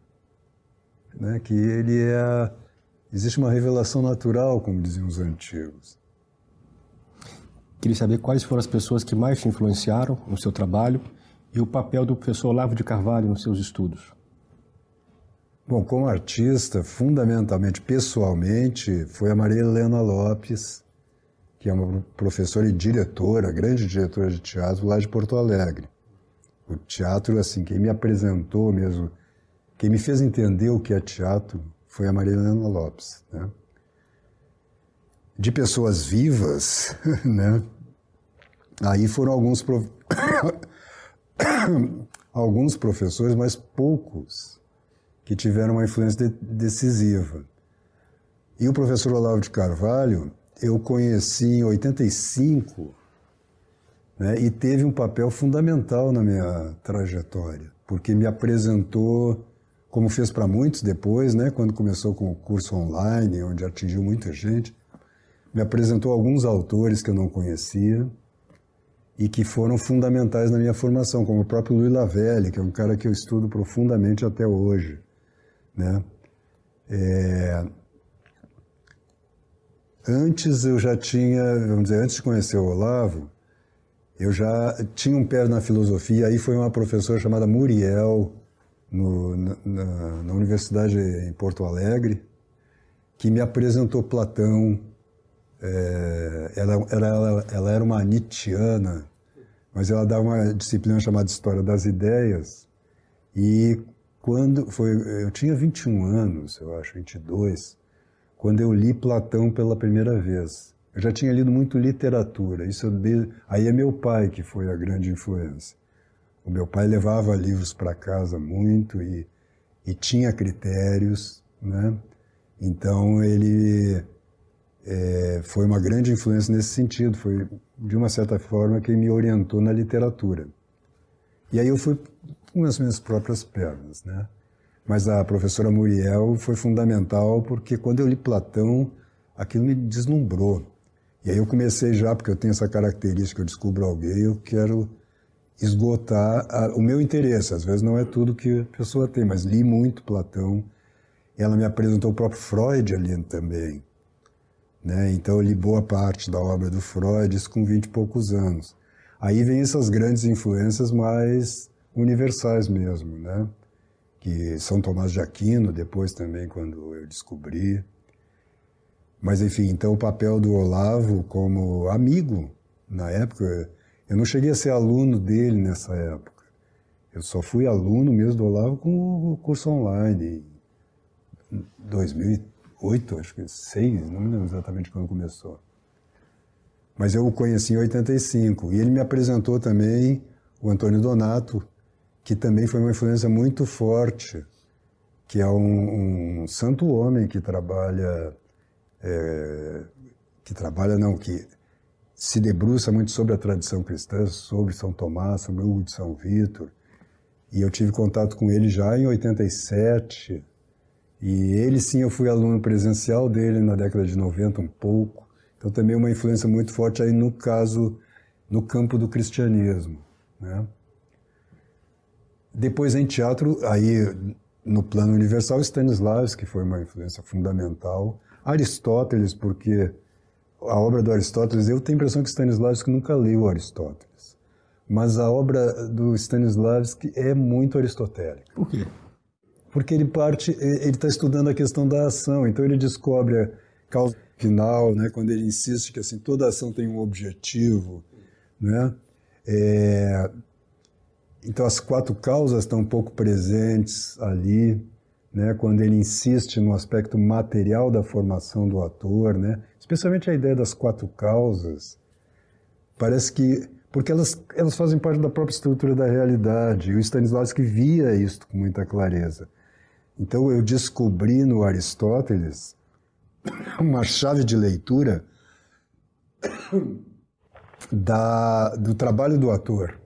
Speaker 1: né, que ele é existe uma revelação natural, como diziam os antigos.
Speaker 2: Queria saber quais foram as pessoas que mais te influenciaram no seu trabalho e o papel do professor Olavo de Carvalho nos seus estudos.
Speaker 1: Bom, como artista, fundamentalmente, pessoalmente, foi a Maria Helena Lopes, que é uma professora e diretora, grande diretora de teatro lá de Porto Alegre. O teatro, assim, quem me apresentou mesmo, quem me fez entender o que é teatro foi a Maria Helena Lopes. Né? De pessoas vivas, né? aí foram alguns, prof... alguns professores, mas poucos, que tiveram uma influência de decisiva. E o professor Olavo de Carvalho, eu conheci em 85, né, e teve um papel fundamental na minha trajetória, porque me apresentou, como fez para muitos depois, né, quando começou com o curso online, onde atingiu muita gente, me apresentou alguns autores que eu não conhecia e que foram fundamentais na minha formação, como o próprio Louis Lavelle, que é um cara que eu estudo profundamente até hoje, né? É... Antes eu já tinha, vamos dizer, antes de conhecer o Olavo, eu já tinha um pé na filosofia, aí foi uma professora chamada Muriel, no, na, na, Universidade em Porto Alegre, que me apresentou Platão. É, ela, ela, ela era uma Nietzscheana, mas ela dava uma disciplina chamada História das Ideias. E quando foi, eu tinha 21 anos, eu acho, 22, quando eu li Platão pela primeira vez. Eu já tinha lido muito literatura. Isso aí é meu pai que foi a grande influência. O meu pai levava livros para casa muito e, e tinha critérios, né? Então ele é, foi uma grande influência nesse sentido. Foi de uma certa forma quem me orientou na literatura. E aí eu fui com as minhas próprias pernas, né? Mas a professora Muriel foi fundamental porque quando eu li Platão, aquilo me deslumbrou. E aí eu comecei já, porque eu tenho essa característica, eu descubro alguém, eu quero esgotar a, o meu interesse. Às vezes não é tudo que a pessoa tem, mas li muito Platão. Ela me apresentou o próprio Freud ali também. Né? Então eu li boa parte da obra do Freud, isso com vinte e poucos anos. Aí vem essas grandes influências mais universais mesmo, né? que São Tomás de Aquino, depois também quando eu descobri. Mas, enfim, então o papel do Olavo como amigo, na época, eu não cheguei a ser aluno dele nessa época. Eu só fui aluno mesmo do Olavo com o curso online, em 2008, acho que 6, não me lembro exatamente quando começou. Mas eu o conheci em 85 e ele me apresentou também o Antônio Donato, que também foi uma influência muito forte, que é um, um santo homem que trabalha é, que trabalha, não, que se debruça muito sobre a tradição cristã, sobre São Tomás, sobre Hugo de São Vítor. E eu tive contato com ele já em 87. E ele sim, eu fui aluno presencial dele na década de 90 um pouco. Então também uma influência muito forte aí no caso no campo do cristianismo. Né? Depois, em teatro, aí no plano universal, Stanislavski foi uma influência fundamental. Aristóteles, porque a obra do Aristóteles, eu tenho a impressão que Stanislavski nunca leu Aristóteles. Mas a obra do Stanislavski é muito aristotélica.
Speaker 2: Por quê?
Speaker 1: Porque ele parte, ele está estudando a questão da ação, então ele descobre a causa final, né, quando ele insiste que assim toda ação tem um objetivo, né? É, então as quatro causas estão um pouco presentes ali, né, quando ele insiste no aspecto material da formação do ator, né, especialmente a ideia das quatro causas, parece que porque elas, elas fazem parte da própria estrutura da realidade. E o Stanislavski via isso com muita clareza. Então eu descobri no Aristóteles uma chave de leitura da, do trabalho do ator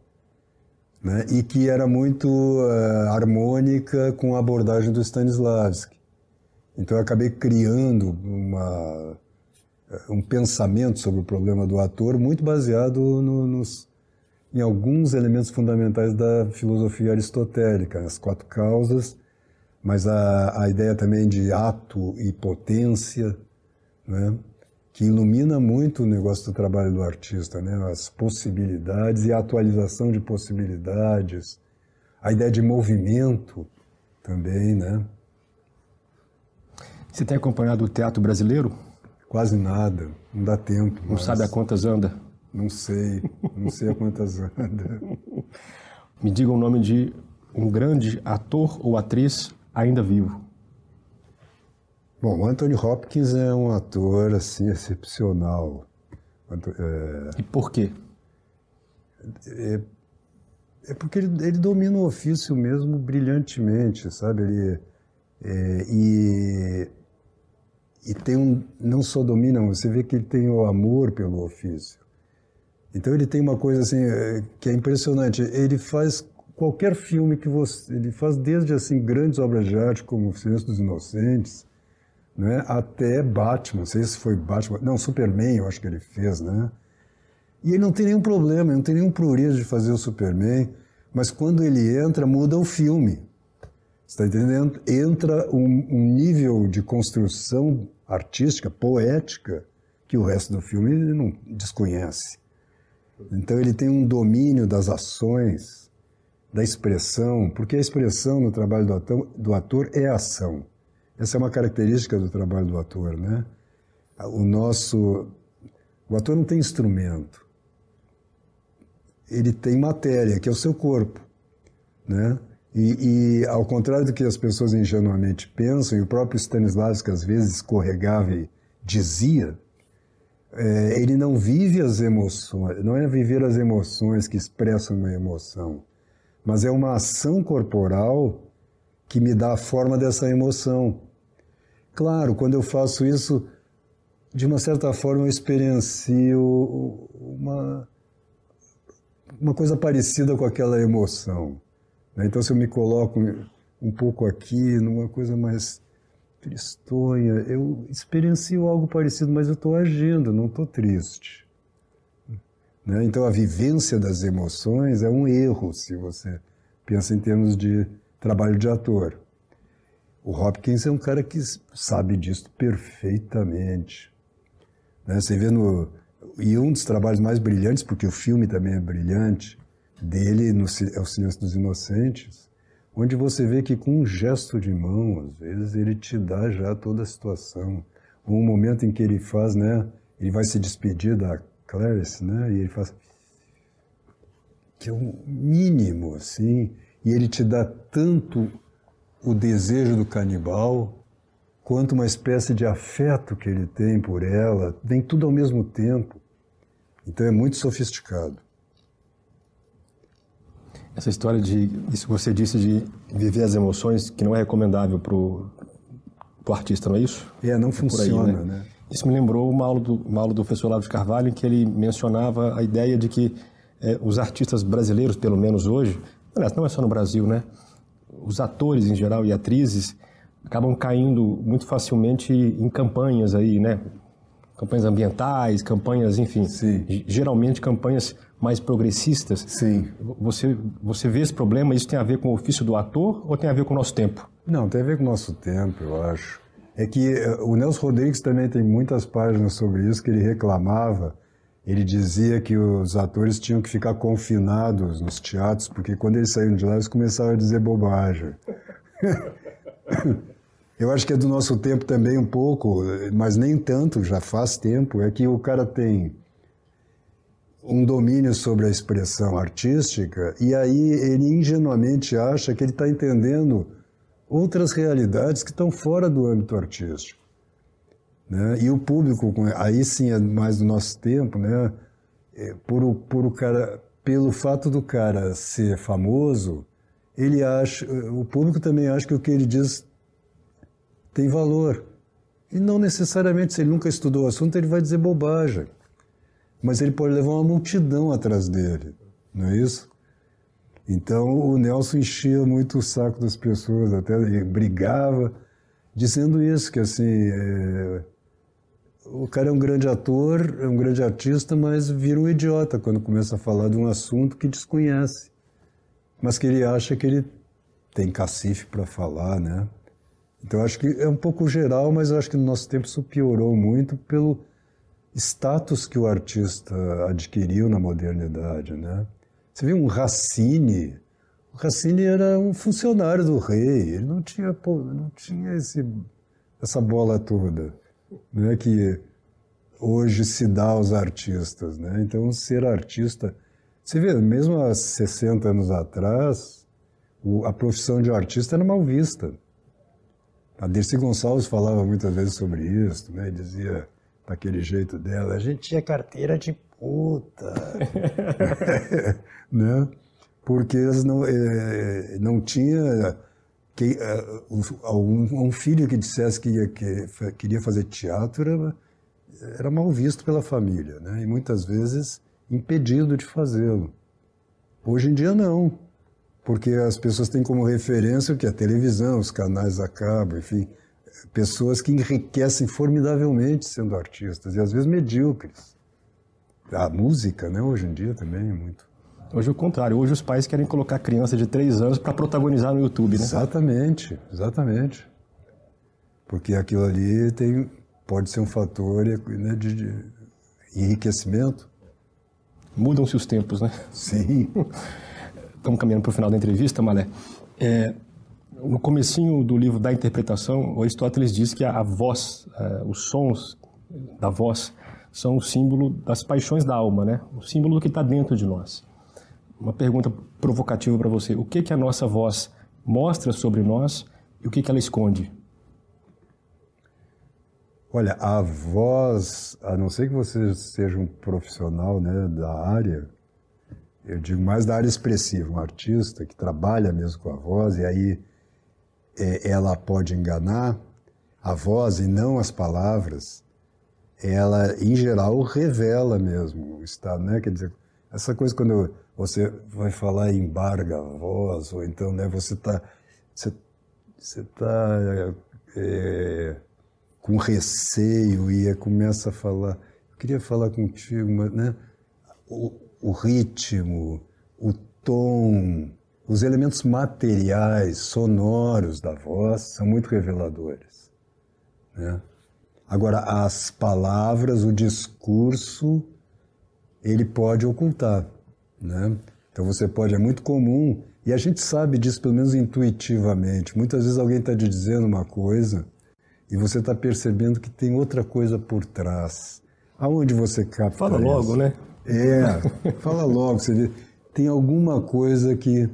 Speaker 1: né? e que era muito uh, harmônica com a abordagem do Stanislavski. Então eu acabei criando uma, eh, um pensamento sobre o problema do ator muito baseado no, nos, em alguns elementos fundamentais da filosofia aristotélica, as quatro causas, mas a, a ideia também de ato e potência, né? que ilumina muito o negócio do trabalho do artista, né? As possibilidades e a atualização de possibilidades, a ideia de movimento também, né?
Speaker 2: Você tem acompanhado o teatro brasileiro?
Speaker 1: Quase nada, não dá tempo.
Speaker 2: Não sabe a quantas anda?
Speaker 1: Não sei, não sei a quantas anda.
Speaker 2: Me diga o nome de um grande ator ou atriz ainda vivo.
Speaker 1: Bom, Anthony Hopkins é um ator assim excepcional.
Speaker 2: É, e por quê?
Speaker 1: É, é porque ele, ele, domina o ofício mesmo brilhantemente, sabe? Ele é, e e tem um não só domina, você vê que ele tem o amor pelo ofício. Então ele tem uma coisa assim é, que é impressionante. Ele faz qualquer filme que você, ele faz desde assim grandes obras de arte como O Silêncio dos Inocentes né? até Batman, não sei se foi Batman, não, Superman eu acho que ele fez, né? E ele não tem nenhum problema, não tem nenhum prurido de fazer o Superman, mas quando ele entra, muda o filme. Está entendendo? Entra um, um, nível de construção artística, poética, que o resto do filme ele não desconhece. Então ele tem um domínio das ações, da expressão, porque a expressão no trabalho do ator, do ator é ação. Essa é uma característica do trabalho do ator, né? O nosso o ator não tem instrumento. Ele tem matéria, que é o seu corpo, né? E, e, ao contrário do que as pessoas ingenuamente pensam, e o próprio Stanislavski às vezes escorregava e dizia, é, ele não vive as emoções, não é viver as emoções que expressam uma emoção, mas é uma ação corporal que me dá a forma dessa emoção. Claro, quando eu faço isso, de uma certa forma eu experiencio uma, uma coisa parecida com aquela emoção. Né? Então, se eu me coloco um pouco aqui, numa coisa mais tristonha, eu experiencio algo parecido, mas eu estou agindo, não estou triste. Né? Então, a vivência das emoções é um erro se você pensa em termos de trabalho de ator. O Hopkins é um cara que sabe disso perfeitamente. Né? Você vê no. E um dos trabalhos mais brilhantes, porque o filme também é brilhante, dele no, é O Silêncio dos Inocentes, onde você vê que com um gesto de mão, às vezes, ele te dá já toda a situação. Um momento em que ele faz, né? Ele vai se despedir da Clarice, né? E ele faz. Que é um mínimo, assim. E ele te dá tanto o desejo do canibal, quanto uma espécie de afeto que ele tem por ela, vem tudo ao mesmo tempo. Então é muito sofisticado.
Speaker 2: Essa história de, isso que você disse, de viver as emoções, que não é recomendável para o artista, não é isso?
Speaker 1: É, não funciona, aí, né? né?
Speaker 2: Isso me lembrou uma aula do, uma aula do professor Lavo de Carvalho, em que ele mencionava a ideia de que é, os artistas brasileiros, pelo menos hoje, aliás, não é só no Brasil, né? os atores em geral e atrizes acabam caindo muito facilmente em campanhas aí, né? campanhas ambientais, campanhas, enfim,
Speaker 1: Sim.
Speaker 2: geralmente campanhas mais progressistas.
Speaker 1: Sim.
Speaker 2: Você, você vê esse problema? Isso tem a ver com o ofício do ator ou tem a ver com o nosso tempo?
Speaker 1: Não, tem a ver com o nosso tempo, eu acho. É que eh, o Nelson Rodrigues também tem muitas páginas sobre isso que ele reclamava. Ele dizia que os atores tinham que ficar confinados nos teatros, porque quando eles saíam de lá, eles começavam a dizer bobagem. Eu acho que é do nosso tempo também um pouco, mas nem tanto, já faz tempo, é que o cara tem um domínio sobre a expressão artística e aí ele ingenuamente acha que ele está entendendo outras realidades que estão fora do âmbito artístico. Né? E o público, aí sim é mais do nosso tempo, né? É, por, o, por o cara, pelo fato do cara ser famoso, ele acha, o público também acha que o que ele diz tem valor. E não necessariamente, se ele nunca estudou o assunto, ele vai dizer bobagem. Mas ele pode levar uma multidão atrás dele, não é isso? Então o Nelson enchia muito o saco das pessoas, até brigava, dizendo isso, que assim, é, o cara é um grande ator, é um grande artista, mas vira um idiota quando começa a falar de um assunto que desconhece, mas que ele acha que ele tem cacife para falar, né? Então acho que é um pouco geral, mas acho que no nosso tempo isso piorou muito pelo status que o artista adquiriu na modernidade, né? Você viu um Racine, o Racine era um funcionário do rei, ele não tinha, não tinha esse, essa bola toda, né? Que hoje se dá aos artistas, né? Então ser artista, você vê, mesmo há 60 anos atrás, a profissão de artista era mal vista. A Dirce Gonçalves falava muitas vezes sobre isso, né? Dizia daquele jeito dela, a gente tinha carteira de puta, né? Porque não, é, não tinha que, é, um, um, filho que dissesse que, ia, que queria fazer teatro era, era mal visto pela família, né? E muitas vezes impedido de fazê-lo. Hoje em dia não porque as pessoas têm como referência o que a televisão, os canais a cabo, enfim, pessoas que enriquecem formidavelmente sendo artistas e às vezes medíocres. A música, né, hoje em dia também é muito.
Speaker 2: Hoje é o contrário, hoje os pais querem colocar criança de três anos para protagonizar no YouTube, né?
Speaker 1: Exatamente, exatamente. Porque aquilo ali tem, pode ser um fator né, de, de enriquecimento.
Speaker 2: Mudam-se os tempos, né?
Speaker 1: Sim.
Speaker 2: estamos caminhando para o final da entrevista, Malé. É, no comecinho do livro da interpretação, o Aristóteles diz que a, voz, é, os sons da voz, são o símbolo das paixões da alma, né? O símbolo do que está dentro de nós. Uma pergunta provocativa para você: o que que a nossa voz mostra sobre nós e o que que ela esconde?
Speaker 1: Olha, a voz, a não ser que você seja um profissional né, da área, eu digo mais da área expressiva, um artista que trabalha mesmo com a voz, e aí é, ela pode enganar a voz e não as palavras, ela, em geral, revela mesmo o estado, né? Quer dizer, essa coisa quando você vai falar embarga a voz, ou então, né, você está você, você tá, é, com receio e começa a falar, eu queria falar contigo, mas, né? O, o ritmo, o tom, os elementos materiais, sonoros da voz são muito reveladores. Né? Agora, as palavras, o discurso, ele pode ocultar. Né? Então, você pode, é muito comum, e a gente sabe disso pelo menos intuitivamente. Muitas vezes alguém está te dizendo uma coisa e você está percebendo que tem outra coisa por trás. Aonde você capta
Speaker 2: Fala isso? logo, né?
Speaker 1: É, fala logo, você vê, tem alguma coisa que.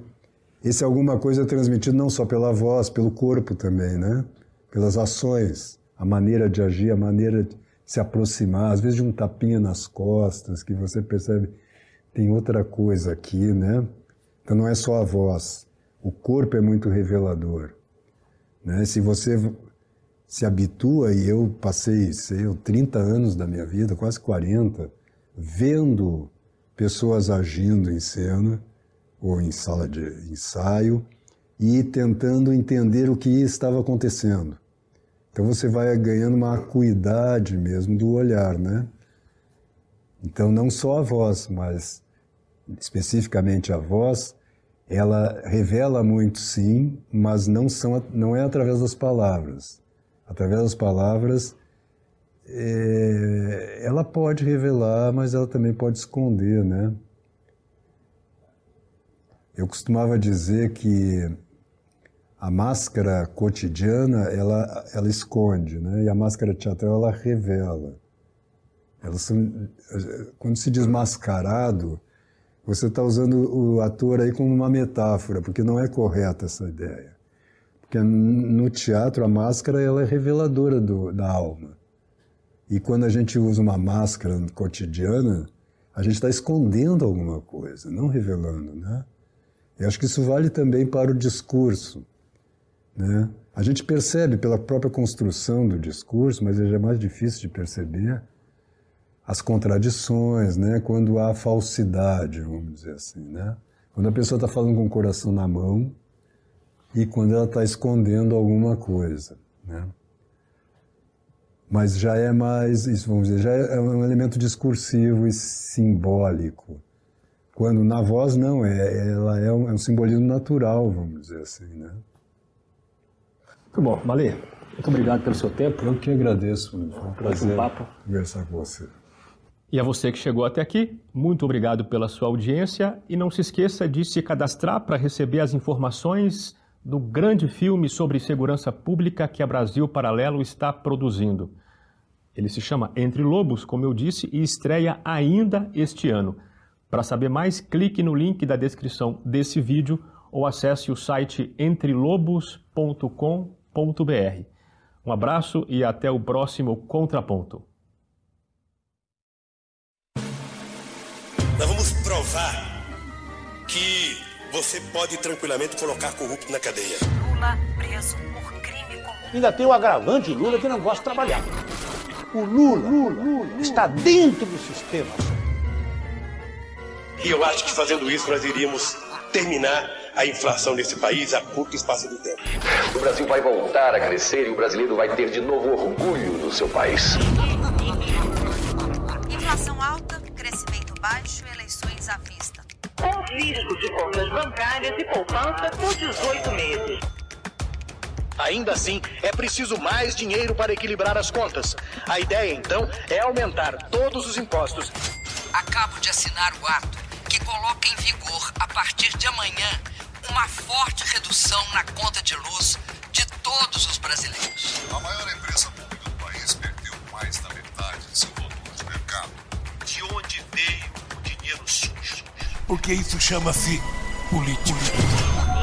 Speaker 1: Esse alguma coisa é transmitido não só pela voz, pelo corpo também, né? Pelas ações, a maneira de agir, a maneira de se aproximar, às vezes de um tapinha nas costas, que você percebe tem outra coisa aqui, né? Então não é só a voz, o corpo é muito revelador. Né? Se você se habitua, e eu passei, sei, 30 anos da minha vida, quase 40, vendo pessoas agindo em cena ou em sala de ensaio e tentando entender o que estava acontecendo. Então você vai ganhando uma acuidade mesmo do olhar, né? Então não só a voz, mas especificamente a voz, ela revela muito sim, mas não, são, não é através das palavras. Através das palavras, é, ela pode revelar, mas ela também pode esconder, né? Eu costumava dizer que a máscara cotidiana ela, ela esconde, né? E a máscara teatral ela revela. Elas são, quando se diz mascarado, você está usando o ator aí como uma metáfora, porque não é correta essa ideia. Porque no teatro a máscara ela é reveladora do, da alma. E quando a gente usa uma máscara cotidiana, a gente está escondendo alguma coisa, não revelando, né? Eu acho que isso vale também para o discurso, né? A gente percebe pela própria construção do discurso, mas é mais difícil de perceber as contradições, né? quando há falsidade, vamos dizer assim. Né? Quando a pessoa está falando com o coração na mão e quando ela está escondendo alguma coisa. Né? Mas já é mais, isso vamos dizer, já é um elemento discursivo e simbólico. Quando na voz não, é, ela é um, é um simbolismo natural, vamos dizer assim. Né?
Speaker 2: Muito bom, Malê. Muito obrigado pelo seu tempo.
Speaker 1: Eu que agradeço, foi um prazer
Speaker 2: um papo.
Speaker 1: conversar com você.
Speaker 2: E a você que chegou até aqui, muito obrigado pela sua audiência e não se esqueça de se cadastrar para receber as informações do grande filme sobre segurança pública que a Brasil Paralelo está produzindo. Ele se chama Entre Lobos, como eu disse, e estreia ainda este ano. Para saber mais, clique no link da descrição desse vídeo ou acesse o site entrelobos.com.br. Um abraço e até o próximo Contraponto.
Speaker 3: Nós vamos provar que você pode tranquilamente colocar corrupto na cadeia.
Speaker 4: Lula preso por crime comum.
Speaker 5: Ainda tem o agravante Lula que não gosta de trabalhar. O Lula, Lula, Lula está dentro do sistema.
Speaker 3: E eu acho que fazendo isso nós iríamos terminar a inflação nesse país a curto espaço de tempo.
Speaker 6: O Brasil vai voltar a crescer e o brasileiro vai ter de novo orgulho do seu país.
Speaker 4: Inflação alta, crescimento baixo, eleições à vista.
Speaker 7: Confisco de contas bancárias e poupança por 18 meses.
Speaker 8: Ainda assim, é preciso mais dinheiro para equilibrar as contas. A ideia, então, é aumentar todos os impostos.
Speaker 9: Acabo de assinar o ato que coloca em vigor, a partir de amanhã, uma forte redução na conta de luz de todos os brasileiros.
Speaker 10: A maior empresa pública do país perdeu mais da metade de seu valor de mercado.
Speaker 3: De onde veio o dinheiro sujo?
Speaker 10: Porque isso chama-se política.